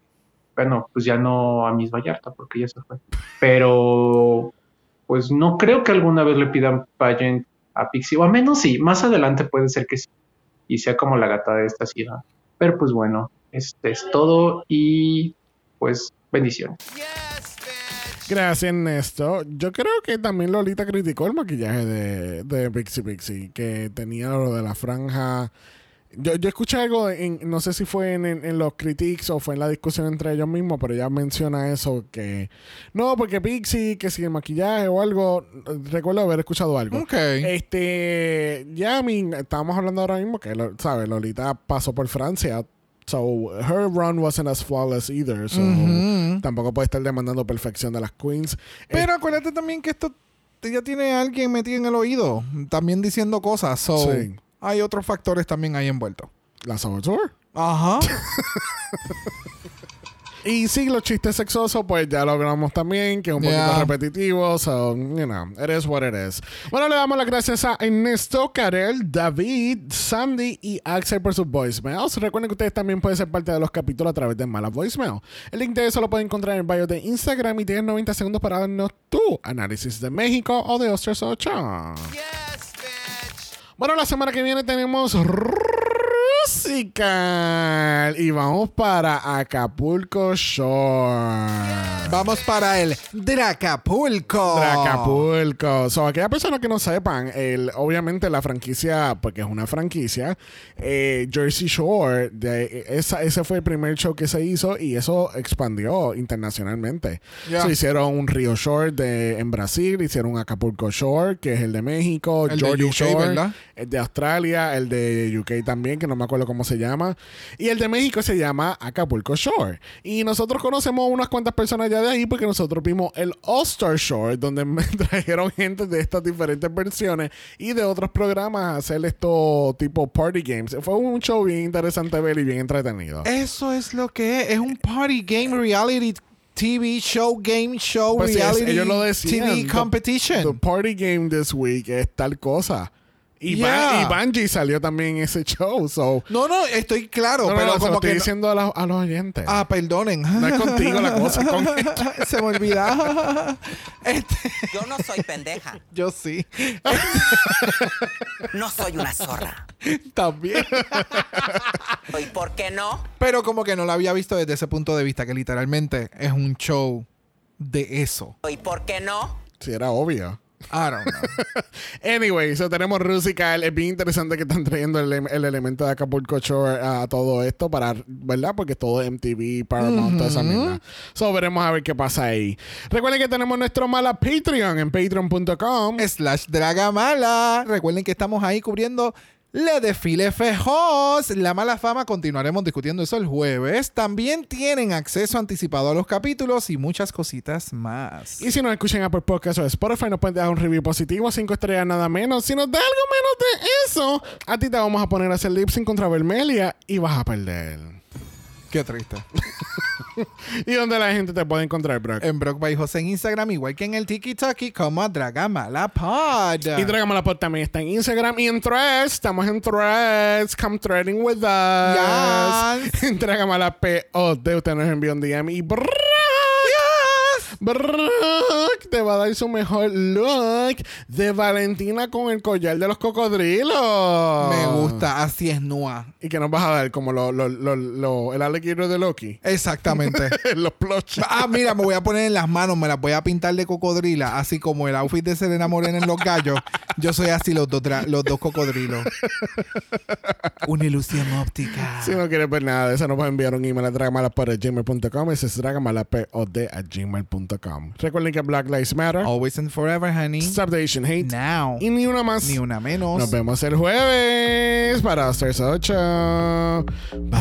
bueno, pues ya no a Miss Vallarta porque ya se fue. Pero pues no creo que alguna vez le pidan pageant a Pixie, o al menos sí, más adelante puede ser que sí, y sea como la gata de esta ciudad. Pero pues bueno, este es todo y pues bendiciones. Gracias, Ernesto. Yo creo que también Lolita criticó el maquillaje de, de Pixie Pixie, que tenía lo de la franja. Yo, yo escuché algo, en, no sé si fue en, en- en los critiques o fue en la discusión entre ellos mismos, pero ella menciona eso, que no, porque Pixie, que si el maquillaje o algo, recuerdo haber escuchado algo. Ok. Este, ya, I mean, estábamos hablando ahora mismo que, ¿sabes? Lolita pasó por Francia. So, her run wasn't as flawless either. So, Ujú. tampoco puede estar demandando perfección de las queens. Pero acuérdate también que esto ella tiene a alguien metido en el oído, también diciendo cosas. So, Sí. Hay otros factores también ahí envueltos. La Saboteur. Ajá. Y sí, los chistes sexosos, pues ya lo hablamos también, que es un poquito Yeah. repetitivo. So, you know, it is what it is. Bueno, le damos las gracias a Ernesto, Karel, David, Sandy y Axel por sus voicemails. Recuerden que ustedes también pueden ser parte de los capítulos a través de Mala Voicemail. El link de eso lo pueden encontrar en el bio de Instagram y tienes 90 segundos para darnos tu análisis de México o de Ostras 8. Bueno, la semana que viene tenemos musical y vamos para Acapulco Shore. Vamos para el Dracapulco. Acapulco. So, aquellas personas que no sepan, el, obviamente la franquicia, porque es una franquicia, eh, Jersey Shore, de, esa, ese fue el primer show que se hizo y eso expandió internacionalmente. Yeah. So, hicieron un Rio Shore de, en Brasil, hicieron un Acapulco Shore, que es el de México, El de Geordie UK, Shore, ¿verdad? el de Australia, el de UK también, que no me acuerdo cómo se llama. Y el de México se llama Acapulco Shore. Y nosotros conocemos unas cuantas personas ya de ahí porque nosotros vimos el All-Star Shore, donde me trajeron gente de estas diferentes versiones y de otros programas a hacer esto tipo party games. Fue un show bien interesante ver y bien entretenido. Eso es lo que es. Es un party game reality TV show, game show, Pues sí, es- reality ellos lo decían. TV The- competition. The party game this week es tal cosa. Y, Ban- Yeah. y Bungie salió también en ese show. So, no, no, estoy claro, no, no, pero no, se lo como estoy que. no- diciendo a, los- a los oyentes. Ah, perdonen. No es contigo la cosa, con Se me olvida. Este, Yo no soy pendeja. yo sí. No soy una zorra. También. ¿Y por qué no? Pero como que no lo había visto desde ese punto de vista, que literalmente es un show de eso. ¿Y por qué no? Si era obvio. I don't know. Anyway, so tenemos Rusical. Es bien interesante que están trayendo el, el elemento de Acapulco Shore a todo esto para, ¿verdad? Porque es todo MTV, Paramount, toda esa mierda. So veremos a ver qué pasa ahí. Recuerden que tenemos nuestro mala Patreon en patreon.com. slash Dragamala. Recuerden que estamos ahí cubriendo Le Desfile Fejos. La mala fama, continuaremos discutiendo eso el jueves. También tienen acceso anticipado a los capítulos y muchas cositas más. Y si nos escuchan Apple Podcast o Spotify, nos pueden dejar un review positivo, cinco estrellas nada menos. Si nos da algo menos de eso, a ti te vamos a poner a hacer lip contra Vermelia y vas a perder. Qué triste. ¿Y dónde la gente te puede encontrar, Brock? En Brock by José en Instagram, igual que en el Tiki Talkie, como Dragamala Pod. Y Dragamala Pod también está en Instagram y en Threads. Estamos en Threads. Come threading with us. Yes. En Dragamala POD. Usted nos envió un DM y Brock, Brock te va a dar su mejor look de Valentina con el collar de los cocodrilos. Me gusta, así es Noah. ¿Y que nos vas a dar? Como lo, lo, lo, lo- el alligator de Loki. Exactamente. los plush. Ah, mira, me voy a poner en las manos, me las voy a pintar de cocodrila, así como el outfit de Serena Morena en los gallos. Yo soy así los dos, los dos cocodrilos. Una ilusión óptica. Si no quieres ver nada de eso, nos pueden enviar un email a dragamalapod.gmail.com. Ese es dragamalapod.gmail.com. Recuerden que Black Lives Matter. Always and forever, honey. Stop the Asian Hate. Now. Y ni una más. Ni una menos. Nos vemos el jueves para Stars 8. Bye.